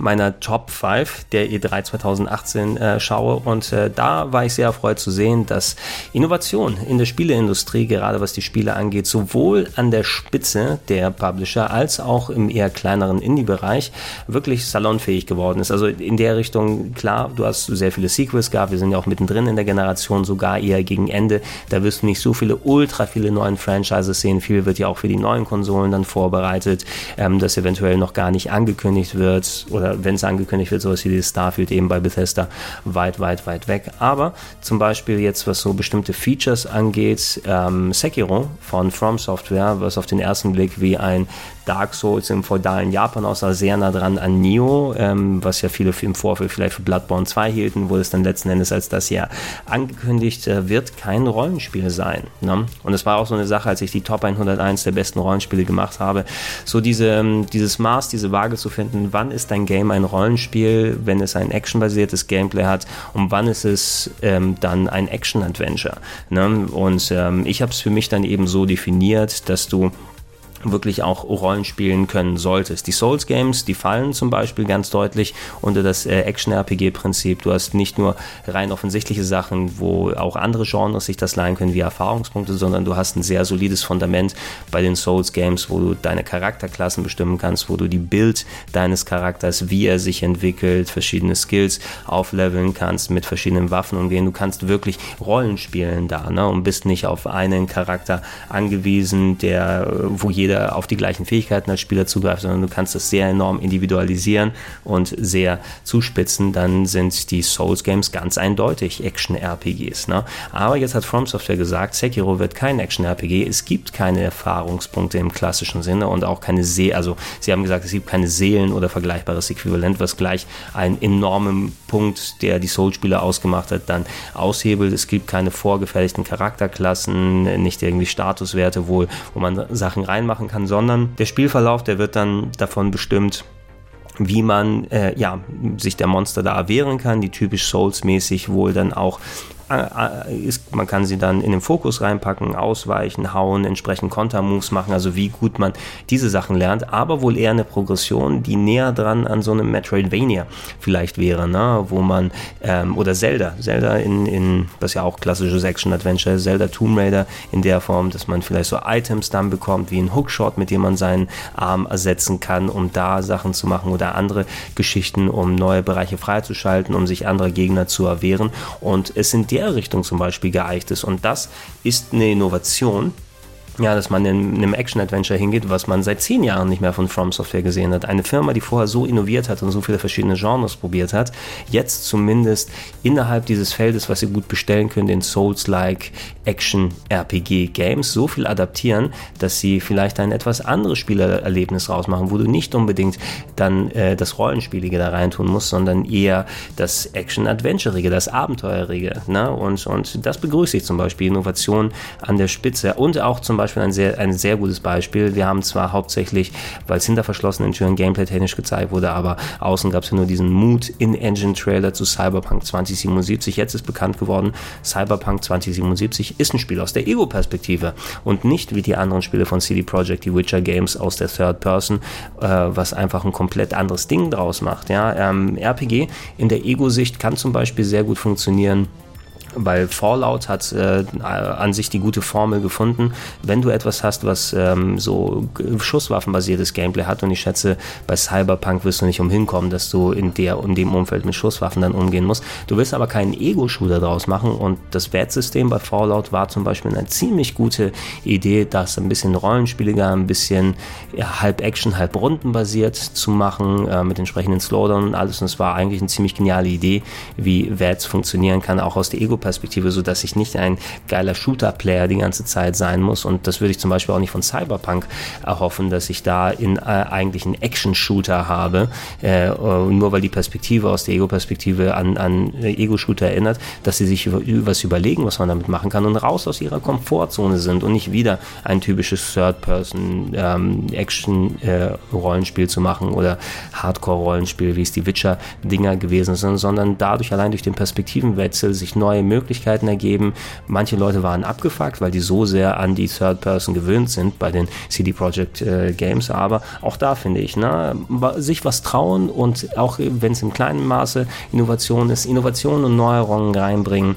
meiner Top 5 der E3 2018 äh, schaue. Und äh, da war ich sehr erfreut zu sehen, dass Innovation in der Spieleindustrie, gerade was die Spiele angeht, sowohl an der Spitze der Publisher als auch im eher kleineren Indie-Bereich wirklich salonfähig geworden ist. Also in der Richtung, klar, du hast sehr viele Sequels gehabt, wir sind ja auch mittendrin in der Generation, sogar eher gegen Ende. Da wirst du nicht so viele, ultra viele neuen Franchises sehen. Viel wird ja auch für die neuen Konsolen dann vorbereitet, ähm, das eventuell noch gar nicht angekündigt wird oder wenn es angekündigt wird, sowas wie dieses Starfield eben bei Bethesda weit, weit, weit weg. Aber zum Beispiel jetzt, was so bestimmte Features angeht, ähm, Sekiro von From Software, was auf den ersten Blick wie ein Dark Souls im feudalen Japan aussah, sehr nah dran an Neo, ähm, was ja viele im Vorfeld vielleicht für Bloodborne 2 hielten, wurde es dann letzten Endes als das ja angekündigt, äh, wird kein Rollenspiel sein. Ne? Und es war auch so eine Sache, als ich die Top 101 der besten Rollenspiele gemacht habe, so diese, ähm, dieses Maß, diese Waage zu finden, wann ist ein Game ein Rollenspiel, wenn es ein actionbasiertes Gameplay hat und wann ist es ähm, dann ein Action-Adventure. Ne? Und ähm, ich habe es für mich dann eben so definiert, dass du wirklich auch Rollen spielen können solltest. Die Souls Games, die fallen zum Beispiel ganz deutlich unter das äh, Action-RPG-Prinzip. Du hast nicht nur rein offensichtliche Sachen, wo auch andere Genres sich das leihen können wie Erfahrungspunkte, sondern du hast ein sehr solides Fundament bei den Souls Games, wo du deine Charakterklassen bestimmen kannst, wo du die Bild deines Charakters, wie er sich entwickelt, verschiedene Skills aufleveln kannst, mit verschiedenen Waffen umgehen. Du kannst wirklich Rollen spielen da ne? und bist nicht auf einen Charakter angewiesen, der, wo jeder jeder auf die gleichen Fähigkeiten als Spieler zugreift, sondern du kannst das sehr enorm individualisieren und sehr zuspitzen, dann sind die Souls Games ganz eindeutig Action-RPGs. Ne? Aber jetzt hat From Software gesagt, Sekiro wird kein Action-RPG, es gibt keine Erfahrungspunkte im klassischen Sinne und auch keine See, also sie haben gesagt, es gibt keine Seelen oder vergleichbares Äquivalent, was gleich einen enormen Punkt, der die Soul-Spieler ausgemacht hat, dann aushebelt. Es gibt keine vorgefertigten Charakterklassen, nicht irgendwie Statuswerte, wohl, wo man Sachen reinmacht machen kann, sondern der Spielverlauf, der wird dann davon bestimmt, wie man äh, ja, sich der Monster da erwehren kann, die typisch Souls-mäßig wohl dann auch ist, man kann sie dann in den Fokus reinpacken, ausweichen, hauen, entsprechend Kontermoves machen, also wie gut man diese Sachen lernt, aber wohl eher eine Progression, die näher dran an so einem Metroidvania vielleicht wäre, ne? wo man, ähm, oder Zelda, Zelda in, in, was ja auch klassisches Action-Adventure, Zelda Tomb Raider in der Form, dass man vielleicht so Items dann bekommt, wie ein Hookshot, mit dem man seinen Arm ersetzen kann, um da Sachen zu machen oder andere Geschichten, um neue Bereiche freizuschalten, um sich andere Gegner zu erwehren und es in der Richtung zum Beispiel geeicht ist. Und das ist eine Innovation, ja, dass man in einem Action-Adventure hingeht, was man seit zehn Jahren nicht mehr von From Software gesehen hat. Eine Firma, die vorher so innoviert hat und so viele verschiedene Genres probiert hat, jetzt zumindest innerhalb dieses Feldes, was sie gut bestellen können, den Souls-like Action-RPG-Games, so viel adaptieren, dass sie vielleicht ein etwas anderes Spielerlebnis rausmachen, wo du nicht unbedingt dann äh, das Rollenspielige da reintun musst, sondern eher das Action-Adventurige, das Abenteuerige. Ne? Und, und das begrüße ich zum Beispiel, Innovation an der Spitze und auch zum Beispiel ein sehr, ein sehr gutes Beispiel. Wir haben zwar hauptsächlich, weil es hinter verschlossenen Türen gameplay-technisch gezeigt wurde, aber außen gab es ja nur diesen Mood-in-Engine-Trailer zu Cyberpunk 2077. Jetzt ist bekannt geworden, Cyberpunk 2077 ist ein Spiel aus der Ego-Perspektive und nicht wie die anderen Spiele von CD Projekt, die Witcher Games aus der Third Person, äh, was einfach ein komplett anderes Ding draus macht. Ja? Ähm, RPG in der Ego-Sicht kann zum Beispiel sehr gut funktionieren weil Fallout hat äh, an sich die gute Formel gefunden. Wenn du etwas hast, was ähm, so Schusswaffenbasiertes Gameplay hat, und ich schätze, bei Cyberpunk wirst du nicht umhin kommen, dass du in, der, in dem Umfeld mit Schusswaffen dann umgehen musst. Du willst aber keinen Ego-Shooter draus machen und das Wertsystem bei Fallout war zum Beispiel eine ziemlich gute Idee, das ein bisschen rollenspieliger, ein bisschen ja, halb Action, halb Rundenbasiert zu machen, äh, mit entsprechenden Slowdown und alles. Und es war eigentlich eine ziemlich geniale Idee, wie Werts funktionieren kann, auch aus der Ego Ego-Perspektive, sodass ich nicht ein geiler Shooter-Player die ganze Zeit sein muss. Und das würde ich zum Beispiel auch nicht von Cyberpunk erhoffen, dass ich da in äh, eigentlich einen Action-Shooter habe, äh, nur weil die Perspektive aus der Ego-Perspektive an, an Ego-Shooter erinnert, dass sie sich über, was überlegen, was man damit machen kann und raus aus ihrer Komfortzone sind und nicht wieder ein typisches Third-Person-Action-Rollenspiel ähm, äh, zu machen oder Hardcore-Rollenspiel, wie es die Witcher-Dinger gewesen sind, sondern dadurch allein durch den Perspektivenwechsel sich neue Möglichkeiten ergeben. Manche Leute waren abgefuckt, weil die so sehr an die Third Person gewöhnt sind bei den CD Projekt äh, Games. Aber auch da finde ich, ne, sich was trauen und auch wenn es im kleinen Maße Innovation ist, Innovation und Neuerungen reinbringen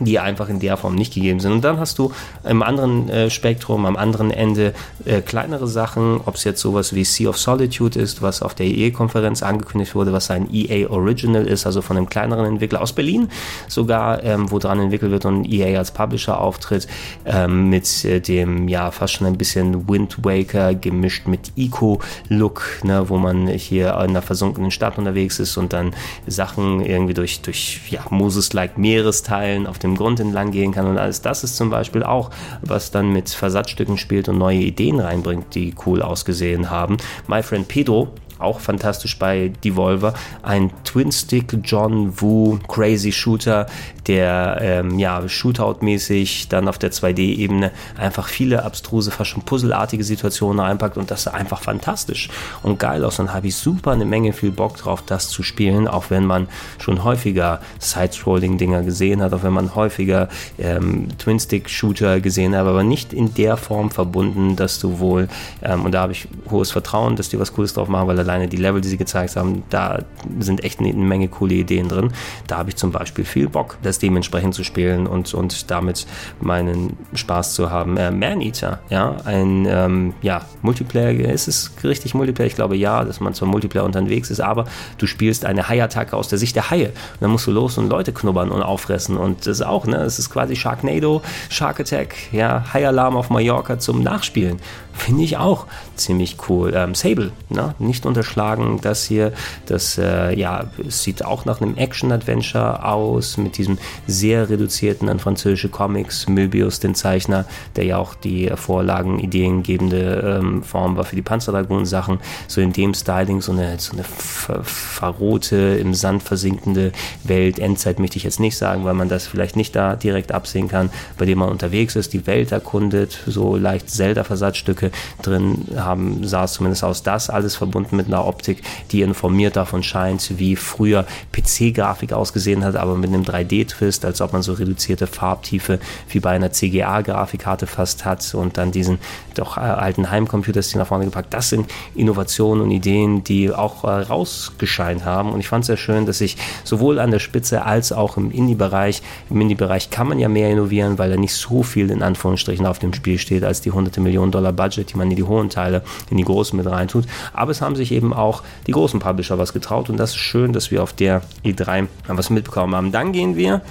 die einfach in der Form nicht gegeben sind. Und dann hast du im anderen äh, Spektrum, am anderen Ende äh, kleinere Sachen, ob es jetzt sowas wie Sea of Solitude ist, was auf der EA-Konferenz angekündigt wurde, was ein EA Original ist, also von einem kleineren Entwickler aus Berlin sogar, ähm, wo dran entwickelt wird und EA als Publisher auftritt, ähm, mit äh, dem ja fast schon ein bisschen Wind Waker gemischt mit Eco-Look, ne, wo man hier in einer versunkenen Stadt unterwegs ist und dann Sachen irgendwie durch, durch ja, Moses-like Meeresteilen auf dem Grund entlang gehen kann und alles. Das ist zum Beispiel auch, was dann mit Versatzstücken spielt und neue Ideen reinbringt, die cool ausgesehen haben. My Friend Pedro auch fantastisch bei Devolver. Ein Twin-Stick John Woo Crazy Shooter, der ähm, ja Shootout-mäßig dann auf der 2D-Ebene einfach viele abstruse, fast schon puzzelartige Situationen reinpackt und das ist einfach fantastisch und geil aus. Dann habe ich super eine Menge viel Bock drauf, das zu spielen, auch wenn man schon häufiger Side-Scrolling-Dinger gesehen hat, auch wenn man häufiger ähm, Twin-Stick-Shooter gesehen hat, aber nicht in der Form verbunden, dass du wohl, ähm, und da habe ich hohes Vertrauen, dass die was Cooles drauf machen, weil alleine die Level, die sie gezeigt haben, da sind echt eine Menge coole Ideen drin. Da habe ich zum Beispiel viel Bock, das dementsprechend zu spielen und, und damit meinen Spaß zu haben. Äh, Eater, ja, ein ähm, ja, Multiplayer, ist es richtig Multiplayer? Ich glaube ja, dass man zwar Multiplayer unterwegs ist, aber du spielst eine Haiattacke aus der Sicht der Haie. Und dann musst du los und Leute knubbern und auffressen und das auch, ne, es ist quasi Sharknado, Shark Attack, ja, Haialarm auf Mallorca zum Nachspielen. Finde ich auch ziemlich cool. Ähm, Sable, ne? nicht unterschlagen. Das hier, das äh, ja, sieht auch nach einem Action-Adventure aus, mit diesem sehr reduzierten an französische Comics. Möbius, den Zeichner, der ja auch die Vorlagen, ideengebende ähm, Form war für die Panzerdragonen-Sachen. So in dem Styling, so eine, so eine verrohte, im Sand versinkende Welt. Endzeit möchte ich jetzt nicht sagen, weil man das vielleicht nicht da direkt absehen kann, bei dem man unterwegs ist, die Welt erkundet, so leicht Zelda-Versatzstücke drin haben, sah es zumindest aus. Das alles verbunden mit mit einer Optik, die informiert davon scheint, wie früher PC-Grafik ausgesehen hat, aber mit einem 3D-Twist, als ob man so reduzierte Farbtiefe wie bei einer CGA-Grafikkarte fast hat und dann diesen doch äh, alten Heimcomputer-Stil nach vorne gepackt. Das sind Innovationen und Ideen, die auch äh, rausgescheint haben und ich fand es sehr schön, dass ich sowohl an der Spitze als auch im Indie-Bereich, im Indie-Bereich kann man ja mehr innovieren, weil da nicht so viel in Anführungsstrichen auf dem Spiel steht, als die hunderte Millionen Dollar Budget, die man in die hohen Teile, in die großen mit reintut. Aber es haben sich eben auch die großen Publisher was getraut und das ist schön, dass wir auf der E3 was mitbekommen haben. Dann gehen wir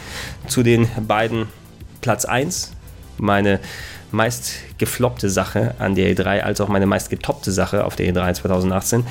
zu den beiden Platz 1. Meine meist gefloppte Sache an der E3 als auch meine meist getoppte Sache auf der E3 2018.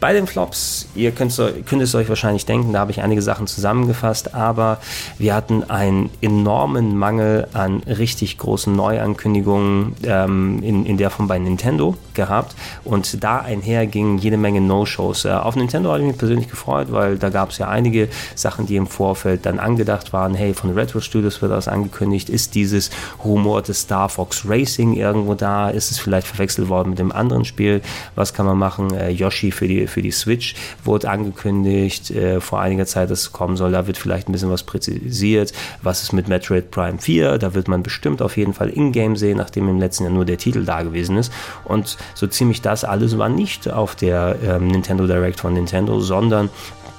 Bei den Flops, ihr könnt, es euch wahrscheinlich denken, da habe ich einige Sachen zusammengefasst, aber wir hatten einen enormen Mangel an richtig großen Neuankündigungen ähm, in, in der von bei Nintendo gehabt und da einher gingen jede Menge No-Shows. Äh, auf Nintendo habe ich mich persönlich gefreut, weil da gab es ja einige Sachen, die im Vorfeld dann angedacht waren. Hey, von Retro Studios wird das angekündigt, ist dieses Rumor des Star Fox Racing irgendwo da? Ist es vielleicht verwechselt worden mit dem anderen Spiel? Was kann man machen? Äh, Yoshi für die, für die Switch wurde angekündigt äh, vor einiger Zeit, dass es kommen soll. Da wird vielleicht ein bisschen was präzisiert. Was ist mit Metroid Prime 4? Da wird man bestimmt auf jeden Fall in-game sehen, nachdem im letzten Jahr nur der Titel da gewesen ist. Und so ziemlich das alles war nicht auf der ähm, Nintendo Direct von Nintendo, sondern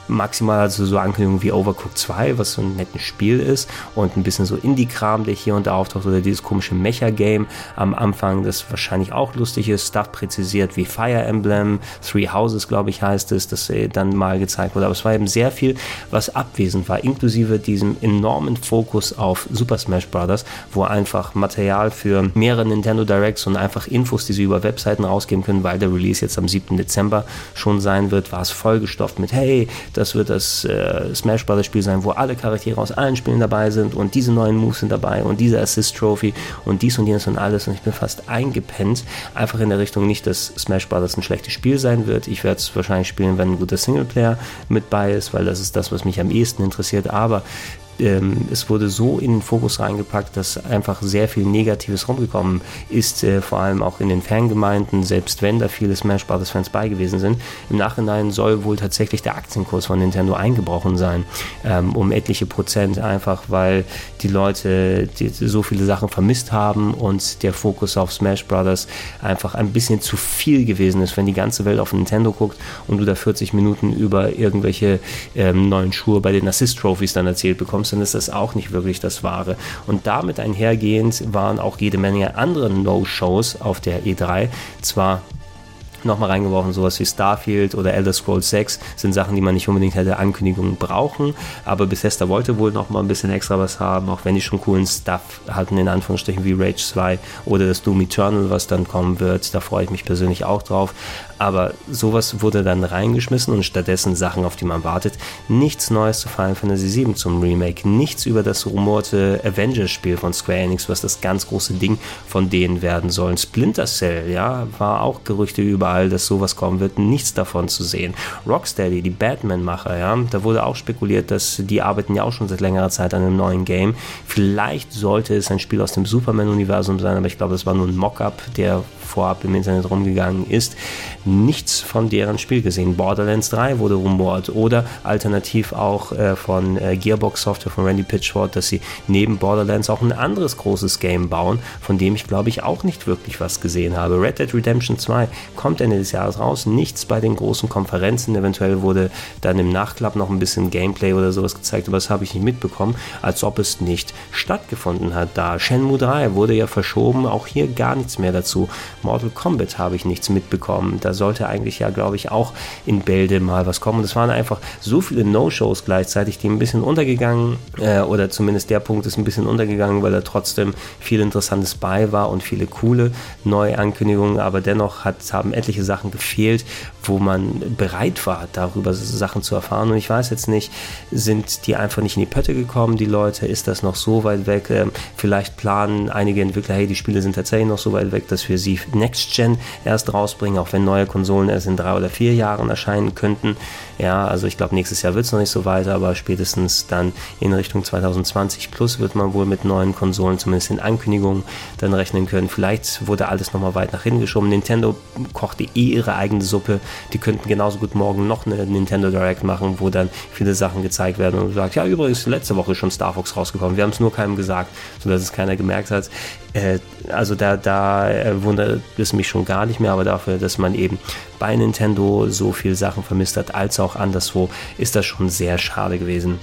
maximal also so Ankündigungen wie Overcooked 2, was so ein nettes Spiel ist und ein bisschen so Indie-Kram, der hier und da auftaucht oder dieses komische Mecha-Game am Anfang, das wahrscheinlich auch lustig ist, Stuff präzisiert wie Fire Emblem, Three Houses, glaube ich, heißt es, das äh, dann mal gezeigt wurde. Aber es war eben sehr viel, was abwesend war, inklusive diesem enormen Fokus auf Super Smash Bros., wo einfach Material für mehrere Nintendo Directs und einfach Infos, die sie über Webseiten rausgeben können, weil der Release jetzt am 7. Dezember schon sein wird, war es vollgestopft mit, hey, das wird das äh, Smash Bros. Spiel sein, wo alle Charaktere aus allen Spielen dabei sind und diese neuen Moves sind dabei und diese Assist Trophy und dies und jenes und alles. Und ich bin fast eingepennt. Einfach in der Richtung nicht, dass Smash Bros. ein schlechtes Spiel sein wird. Ich werde es wahrscheinlich spielen, wenn ein guter Singleplayer mit bei ist, weil das ist das, was mich am ehesten interessiert. Aber ähm, es wurde so in den Fokus reingepackt, dass einfach sehr viel Negatives rumgekommen ist, äh, vor allem auch in den Fangemeinden, selbst wenn da viele Smash Bros. Fans bei gewesen sind. Im Nachhinein soll wohl tatsächlich der Aktienkurs von Nintendo eingebrochen sein, ähm, um etliche Prozent, einfach weil die Leute die, so viele Sachen vermisst haben und der Fokus auf Smash Bros. einfach ein bisschen zu viel gewesen ist, wenn die ganze Welt auf Nintendo guckt und du da 40 Minuten über irgendwelche ähm, neuen Schuhe bei den Assist Trophies dann erzählt bekommst kommst, dann ist das auch nicht wirklich das Wahre. Und damit einhergehend waren auch jede Menge andere No-Shows auf der E3. Zwar nochmal reingeworfen, sowas wie Starfield oder Elder Scrolls 6 sind Sachen, die man nicht unbedingt hätte Ankündigungen brauchen, aber Bethesda wollte wohl nochmal ein bisschen extra was haben, auch wenn die schon coolen Stuff hatten, in Anführungsstrichen wie Rage 2 oder das Doom Eternal, was dann kommen wird, da freue ich mich persönlich auch drauf, aber sowas wurde dann reingeschmissen und stattdessen Sachen, auf die man wartet. Nichts Neues zu Final Fantasy VII zum Remake. Nichts über das rumorte Avengers-Spiel von Square Enix, was das ganz große Ding von denen werden soll. Splinter Cell, ja, war auch Gerüchte überall, dass sowas kommen wird. Nichts davon zu sehen. Rocksteady, die Batman-Macher, ja, da wurde auch spekuliert, dass die arbeiten ja auch schon seit längerer Zeit an einem neuen Game. Vielleicht sollte es ein Spiel aus dem Superman-Universum sein, aber ich glaube, das war nur ein Mock-up, der vorab im Internet rumgegangen ist nichts von deren Spiel gesehen. Borderlands 3 wurde rumort oder alternativ auch äh, von äh, Gearbox Software von Randy Pitchford, dass sie neben Borderlands auch ein anderes großes Game bauen, von dem ich glaube ich auch nicht wirklich was gesehen habe. Red Dead Redemption 2 kommt Ende des Jahres raus, nichts bei den großen Konferenzen, eventuell wurde dann im Nachklapp noch ein bisschen Gameplay oder sowas gezeigt, aber das habe ich nicht mitbekommen, als ob es nicht stattgefunden hat da. Shenmue 3 wurde ja verschoben, auch hier gar nichts mehr dazu. Mortal Kombat habe ich nichts mitbekommen. Das sollte eigentlich ja, glaube ich, auch in Bälde mal was kommen. Und es waren einfach so viele No-Shows gleichzeitig, die ein bisschen untergegangen, äh, oder zumindest der Punkt ist ein bisschen untergegangen, weil da trotzdem viel Interessantes bei war und viele coole neue Ankündigungen, aber dennoch hat, haben etliche Sachen gefehlt, wo man bereit war, darüber Sachen zu erfahren. Und ich weiß jetzt nicht, sind die einfach nicht in die Pötte gekommen, die Leute? Ist das noch so weit weg? Ähm, vielleicht planen einige Entwickler, hey, die Spiele sind tatsächlich noch so weit weg, dass wir sie Next Gen erst rausbringen, auch wenn neue Konsolen erst in drei oder vier Jahren erscheinen könnten. Ja, also ich glaube, nächstes Jahr wird es noch nicht so weiter, aber spätestens dann in Richtung 2020 plus wird man wohl mit neuen Konsolen zumindest in Ankündigungen dann rechnen können. Vielleicht wurde alles nochmal weit nach hinten geschoben. Nintendo kochte eh ihre eigene Suppe. Die könnten genauso gut morgen noch eine Nintendo Direct machen, wo dann viele Sachen gezeigt werden und sagt, ja, übrigens letzte Woche schon Star Fox rausgekommen. Wir haben es nur keinem gesagt, sodass es keiner gemerkt hat. Äh, also da, da äh, wundert es mich schon gar nicht mehr, aber dafür, dass man eben bei Nintendo so viele Sachen vermisst hat, als auch anderswo, ist das schon sehr schade gewesen.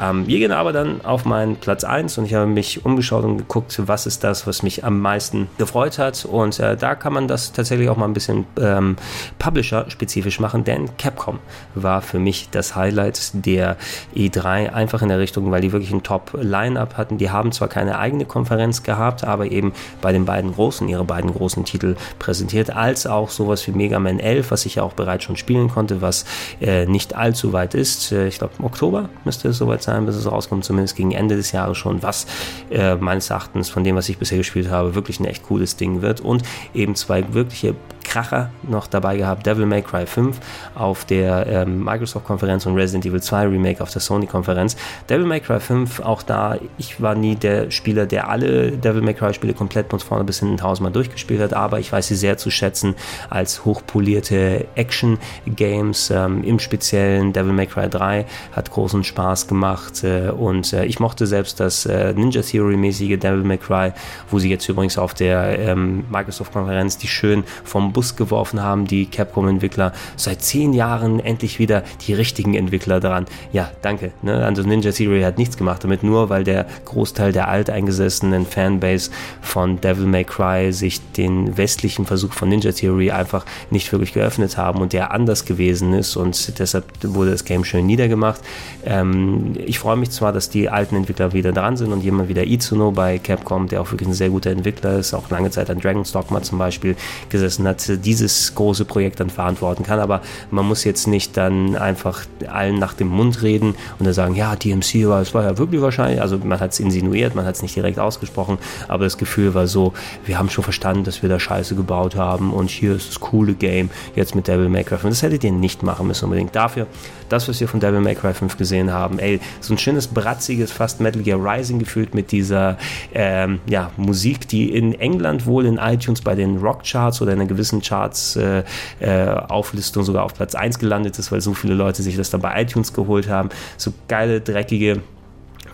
Ähm, wir gehen aber dann auf meinen Platz 1 und ich habe mich umgeschaut und geguckt, was ist das, was mich am meisten gefreut hat. Und äh, da kann man das tatsächlich auch mal ein bisschen ähm, Publisher-spezifisch machen, denn Capcom war für mich das Highlight der E3, einfach in der Richtung, weil die wirklich ein Top-Line-Up hatten. Die haben zwar keine eigene Konferenz gehabt, aber eben bei den beiden großen, ihre beiden großen Titel präsentiert, als auch sowas wie Mega Man 11 11, was ich ja auch bereits schon spielen konnte, was äh, nicht allzu weit ist. Äh, ich glaube, im Oktober müsste es soweit sein, bis es rauskommt, zumindest gegen Ende des Jahres schon, was äh, meines Erachtens von dem, was ich bisher gespielt habe, wirklich ein echt cooles Ding wird. Und eben zwei wirkliche Kracher noch dabei gehabt, Devil May Cry 5 auf der ähm, Microsoft-Konferenz und Resident Evil 2 Remake auf der Sony-Konferenz. Devil May Cry 5, auch da, ich war nie der Spieler, der alle Devil May Cry-Spiele komplett von vorne bis hinten tausendmal durchgespielt hat, aber ich weiß sie sehr zu schätzen als hochpolierte Action-Games. Ähm, Im speziellen Devil May Cry 3 hat großen Spaß gemacht äh, und äh, ich mochte selbst das äh, Ninja Theory-mäßige Devil May Cry, wo sie jetzt übrigens auf der ähm, Microsoft-Konferenz die schön vom Bus geworfen haben, die Capcom-Entwickler. Seit zehn Jahren endlich wieder die richtigen Entwickler dran. Ja, danke. Ne? Also Ninja Theory hat nichts gemacht damit, nur weil der Großteil der alteingesessenen Fanbase von Devil May Cry sich den westlichen Versuch von Ninja Theory einfach nicht wirklich geöffnet haben und der anders gewesen ist und deshalb wurde das Game schön niedergemacht. Ähm, ich freue mich zwar, dass die alten Entwickler wieder dran sind und jemand wie der Itsuno bei Capcom, der auch wirklich ein sehr guter Entwickler ist, auch lange Zeit an Dragon's Dogma zum Beispiel gesessen hat, dieses große Projekt dann verantworten kann. Aber man muss jetzt nicht dann einfach allen nach dem Mund reden und dann sagen, ja, DMC war, es war ja wirklich wahrscheinlich, also man hat es insinuiert, man hat es nicht direkt ausgesprochen, aber das Gefühl war so, wir haben schon verstanden, dass wir da Scheiße gebaut haben und hier ist das coole Game, jetzt mit Devil May Cry 5. Das hättet ihr nicht machen müssen unbedingt. Dafür, das, was wir von Devil May Cry 5 gesehen haben, ey, so ein schönes, bratziges, fast Metal Gear Rising gefühlt mit dieser ähm, ja, Musik, die in England wohl in iTunes bei den Rockcharts oder in einer gewissen Charts äh, äh, Auflistung sogar auf Platz 1 gelandet ist, weil so viele Leute sich das dann bei iTunes geholt haben. So geile, dreckige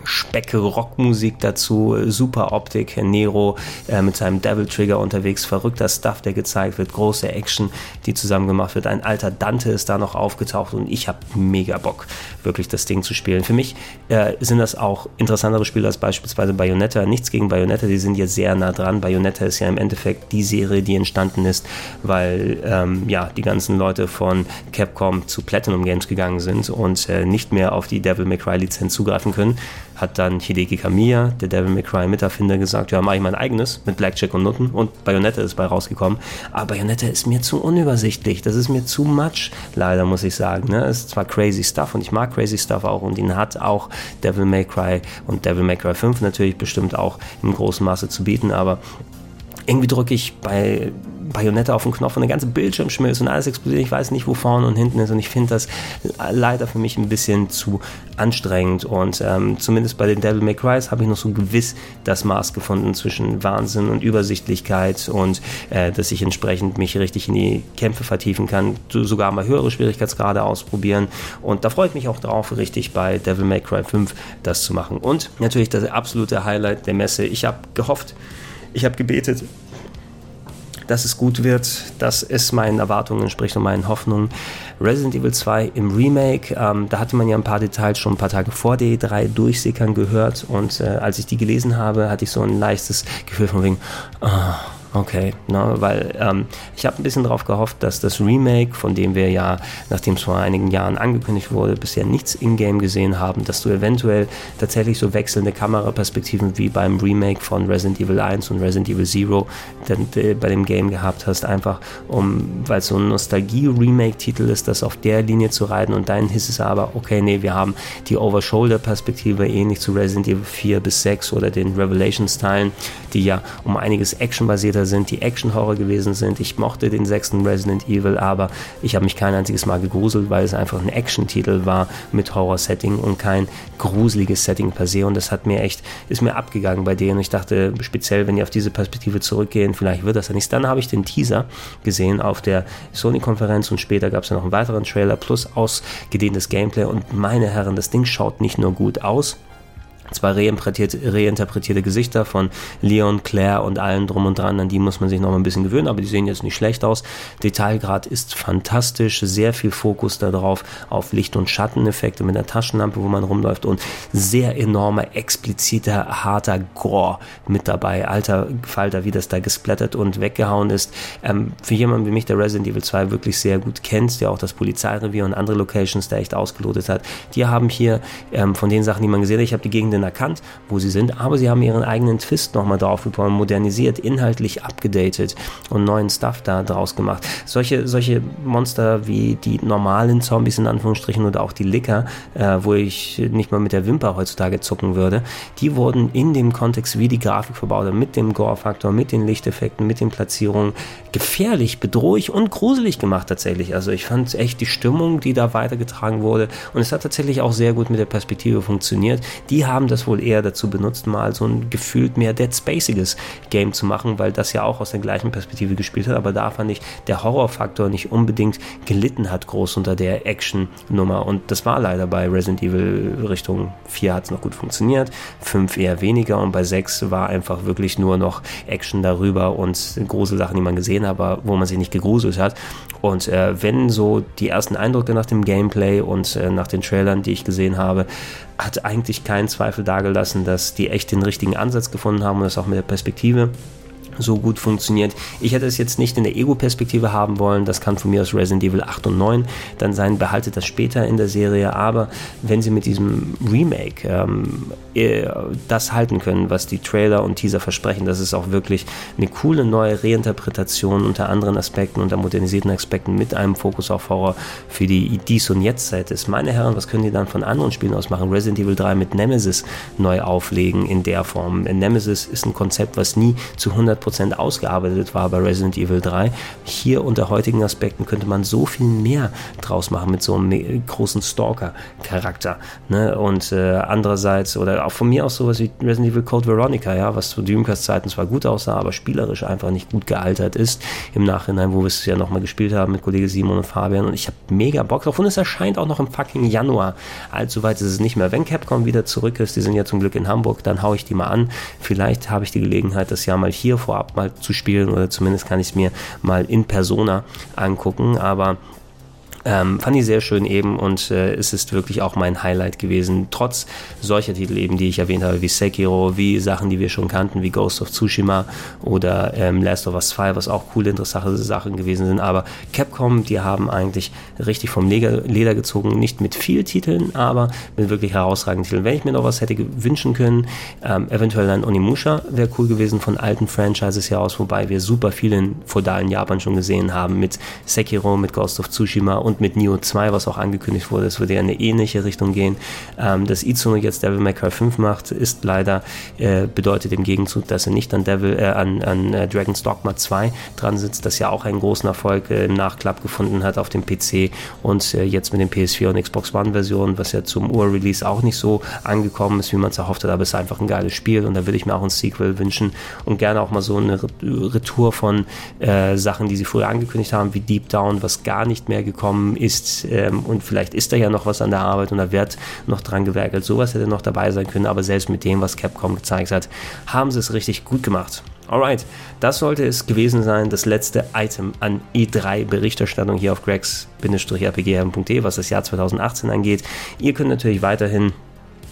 Specke Rockmusik dazu, super Optik, Nero äh, mit seinem Devil Trigger unterwegs, verrückter Stuff, der gezeigt wird, große Action, die zusammen gemacht wird. Ein alter Dante ist da noch aufgetaucht und ich habe mega Bock, wirklich das Ding zu spielen. Für mich äh, sind das auch interessantere Spiele als beispielsweise Bayonetta. Nichts gegen Bayonetta, die sind ja sehr nah dran. Bayonetta ist ja im Endeffekt die Serie, die entstanden ist, weil ähm, ja die ganzen Leute von Capcom zu Platinum Games gegangen sind und äh, nicht mehr auf die Devil May Cry Lizenz zugreifen können hat dann Hideki Kamiya, der Devil May Cry Miterfinder, gesagt, ja, mache ich mein eigenes mit Blackjack und Nutten und Bayonetta ist bei rausgekommen. Aber Bayonetta ist mir zu unübersichtlich, das ist mir zu much, leider muss ich sagen. Ne? Ist zwar crazy stuff und ich mag crazy stuff auch und ihn hat auch Devil May Cry und Devil May Cry 5 natürlich bestimmt auch im großen Maße zu bieten, aber irgendwie drücke ich bei Bayonette auf den Knopf und der ganze Bildschirm schmilzt und alles explodiert. Ich weiß nicht, wo vorne und hinten ist und ich finde das leider für mich ein bisschen zu anstrengend und ähm, zumindest bei den Devil May Crys habe ich noch so gewiss das Maß gefunden zwischen Wahnsinn und Übersichtlichkeit und äh, dass ich entsprechend mich richtig in die Kämpfe vertiefen kann, sogar mal höhere Schwierigkeitsgrade ausprobieren und da freue ich mich auch drauf, richtig bei Devil May Cry 5 das zu machen und natürlich das absolute Highlight der Messe. Ich habe gehofft, ich habe gebetet, dass es gut wird, dass es meinen Erwartungen entspricht und meinen Hoffnungen. Resident Evil 2 im Remake, ähm, da hatte man ja ein paar Details schon ein paar Tage vor der E3 durchsickern gehört und äh, als ich die gelesen habe, hatte ich so ein leichtes Gefühl von wegen, oh, Okay, ne, weil ähm, ich habe ein bisschen darauf gehofft, dass das Remake, von dem wir ja, nachdem es vor einigen Jahren angekündigt wurde, bisher nichts in-game gesehen haben, dass du eventuell tatsächlich so wechselnde Kameraperspektiven wie beim Remake von Resident Evil 1 und Resident Evil Zero den, de, bei dem Game gehabt hast, einfach um, weil es so ein Nostalgie-Remake-Titel ist, das auf der Linie zu reiten und dann hieß es aber, okay, nee, wir haben die Over-Shoulder-Perspektive ähnlich zu Resident Evil 4 bis 6 oder den Revelations-Teilen, die ja um einiges actionbasierter dahinter sind, die Action-Horror gewesen sind. Ich mochte den sechsten Resident Evil, aber ich habe mich kein einziges Mal gegruselt, weil es einfach ein Action-Titel war mit Horror-Setting und kein gruseliges Setting per se. Und das hat mir echt, ist mir abgegangen bei denen. Ich dachte, speziell, wenn die auf diese Perspektive zurückgehen, vielleicht wird das ja nichts. Dann habe ich den Teaser gesehen auf der Sony-Konferenz und später gab es ja noch einen weiteren Trailer plus ausgedehntes Gameplay. Und meine Herren, das Ding schaut nicht nur gut aus, zwei reinterpretierte, reinterpretierte Gesichter von Leon, Claire und allen drum und dran, an die muss man sich noch mal ein bisschen gewöhnen, aber die sehen jetzt nicht schlecht aus. Detailgrad ist fantastisch, sehr viel Fokus darauf, auf Licht- und Schatteneffekte mit der Taschenlampe, wo man rumläuft und sehr enormer, expliziter, harter Gore mit dabei. Alter Falter, wie das da gesplattert und weggehauen ist. Ähm, für jemanden wie mich, der Resident Evil 2 wirklich sehr gut kennt, der auch das Polizeirevier und andere Locations da echt ausgelotet hat, die haben hier ähm, von den Sachen, die man gesehen hat, ich habe die Gegenden Gegenden erkannt, wo sie sind, aber sie haben ihren eigenen Twist nochmal draufgebaut, modernisiert, inhaltlich abgedatet und neuen Stuff da draus gemacht. Solche, solche Monster wie die normalen Zombies in Anführungsstrichen oder auch die Licker, äh, wo ich nicht mal mit der Wimper heutzutage zucken würde, die wurden in dem Kontext, wie die Grafik verbaut hat, mit dem Gore-Faktor, mit den Lichteffekten, mit den Platzierungen, gefährlich, bedrohlich und gruselig gemacht tatsächlich. Also ich fand echt die Stimmung, die da weitergetragen wurde und es hat tatsächlich auch sehr gut mit der Perspektive funktioniert. Die haben das wohl eher dazu benutzt, mal so ein gefühlt mehr Dead Spaciges Game zu machen, weil das ja auch aus der gleichen Perspektive gespielt hat. Aber da fand ich, der Horrorfaktor nicht unbedingt gelitten hat groß unter der Action-Nummer. Und das war leider bei Resident Evil Richtung 4 hat es noch gut funktioniert, 5 eher weniger und bei 6 war einfach wirklich nur noch Action darüber und große Sachen, die man gesehen hat, aber wo man sich nicht gegruselt hat. Und äh, wenn so die ersten Eindrücke nach dem Gameplay und äh, nach den Trailern, die ich gesehen habe, hat eigentlich keinen Zweifel dargelassen, dass die echt den richtigen Ansatz gefunden haben und das auch mit der Perspektive so gut funktioniert. Ich hätte es jetzt nicht in der Ego-Perspektive haben wollen, das kann von mir aus Resident Evil 8 und 9 dann sein, behaltet das später in der Serie, aber wenn sie mit diesem Remake ähm, äh, das halten können, was die Trailer und Teaser versprechen, dass es auch wirklich eine coole neue Reinterpretation unter anderen Aspekten, unter modernisierten Aspekten mit einem Fokus auf Horror für die Dies- und Jetzt-Zeit ist. Meine Herren, was können die dann von anderen Spielen aus machen? Resident Evil 3 mit Nemesis neu auflegen in der Form. Nemesis ist ein Konzept, was nie zu 100% 100% ausgearbeitet war bei Resident Evil 3. Hier unter heutigen Aspekten könnte man so viel mehr draus machen mit so einem großen Stalker-Charakter. Ne? Und äh, andererseits, oder auch von mir aus sowas wie Resident Evil Code Veronica, ja, was zu Dreamcast-Zeiten zwar gut aussah, aber spielerisch einfach nicht gut gealtert ist. Im Nachhinein, wo wir es ja nochmal gespielt haben mit Kollege Simon und Fabian. Und ich habe mega Bock drauf. Und es erscheint auch noch im fucking Januar. Allzu weit ist es nicht mehr. Wenn Capcom wieder zurück ist, die sind ja zum Glück in Hamburg, dann haue ich die mal an. Vielleicht habe ich die Gelegenheit, das Jahr mal hier vor vorab mal zu spielen oder zumindest kann ich es mir mal in Persona angucken. Aber ähm, fand ich sehr schön eben und äh, es ist wirklich auch mein Highlight gewesen, trotz solcher Titel eben, die ich erwähnt habe, wie Sekiro, wie Sachen, die wir schon kannten, wie Ghost of Tsushima oder ähm, Last of Us 2, was auch coole, interessante Sachen gewesen sind. Aber Capcom, die haben eigentlich richtig vom Leder, gezogen, nicht mit viel Titeln, aber mit wirklich herausragenden Titeln. Wenn ich mir noch was hätte wünschen können, ähm, eventuell ein Onimusha wäre cool gewesen von alten Franchises her aus, wobei wir super viel in feudalen Japan schon gesehen haben mit Sekiro, mit Ghost of Tsushima und und mit Neo 2, was auch angekündigt wurde, es würde ja in eine ähnliche Richtung gehen. Ähm, dass Itsuno jetzt Devil May Cry 5 macht, ist leider, äh, bedeutet im Gegenzug, dass er nicht an Devil, äh, an, an äh, Dragon's Dogma 2 dran sitzt, das ja auch einen großen Erfolg äh, im Nachklapp gefunden hat auf dem PC und äh, jetzt mit den PS4 und Xbox One Versionen, was ja zum Ur-Release auch nicht so angekommen ist, wie man es erhofft hat, aber es ist einfach ein geiles Spiel und da würde ich mir auch ein Sequel wünschen und gerne auch mal so eine Retour von äh, Sachen, die sie früher angekündigt haben, wie Deep Down, was gar nicht mehr gekommen ist ähm, und vielleicht ist da ja noch was an der Arbeit und da wird noch dran gewerkelt. Sowas hätte noch dabei sein können, aber selbst mit dem, was Capcom gezeigt hat, haben sie es richtig gut gemacht. Alright, das sollte es gewesen sein, das letzte Item an E3-Berichterstattung hier auf gregs-rpg.de, was das Jahr 2018 angeht. Ihr könnt natürlich weiterhin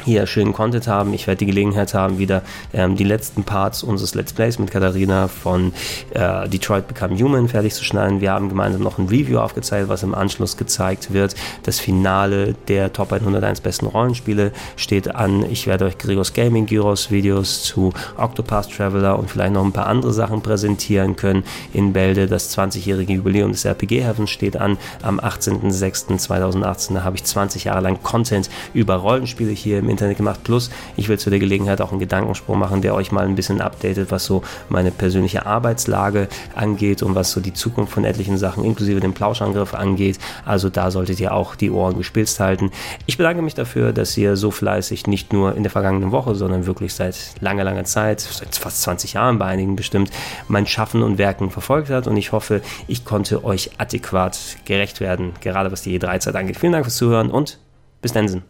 hier schönen Content haben. Ich werde die Gelegenheit haben, wieder ähm, die letzten Parts unseres Let's Plays mit Katharina von äh, Detroit Become Human fertig zu schneiden. Wir haben gemeinsam noch ein Review aufgezeigt, was im Anschluss gezeigt wird. Das Finale der Top 101 besten Rollenspiele steht an. Ich werde euch Gregors Gaming Gyros Videos zu Octopath Traveler und vielleicht noch ein paar andere Sachen präsentieren können. In Bälde das 20-jährige Jubiläum des RPG Heavens steht an. Am 18.06.2018 habe ich 20 Jahre lang Content über Rollenspiele hier im Internet gemacht. Plus, ich will zu der Gelegenheit auch einen Gedankensprung machen, der euch mal ein bisschen updatet, was so meine persönliche Arbeitslage angeht und was so die Zukunft von etlichen Sachen, inklusive dem Plauschangriff angeht. Also da solltet ihr auch die Ohren gespitzt halten. Ich bedanke mich dafür, dass ihr so fleißig nicht nur in der vergangenen Woche, sondern wirklich seit langer, langer Zeit, seit fast 20 Jahren bei einigen bestimmt, mein Schaffen und Werken verfolgt hat und ich hoffe, ich konnte euch adäquat gerecht werden, gerade was die E3-Zeit angeht. Vielen Dank fürs Zuhören und bis dann.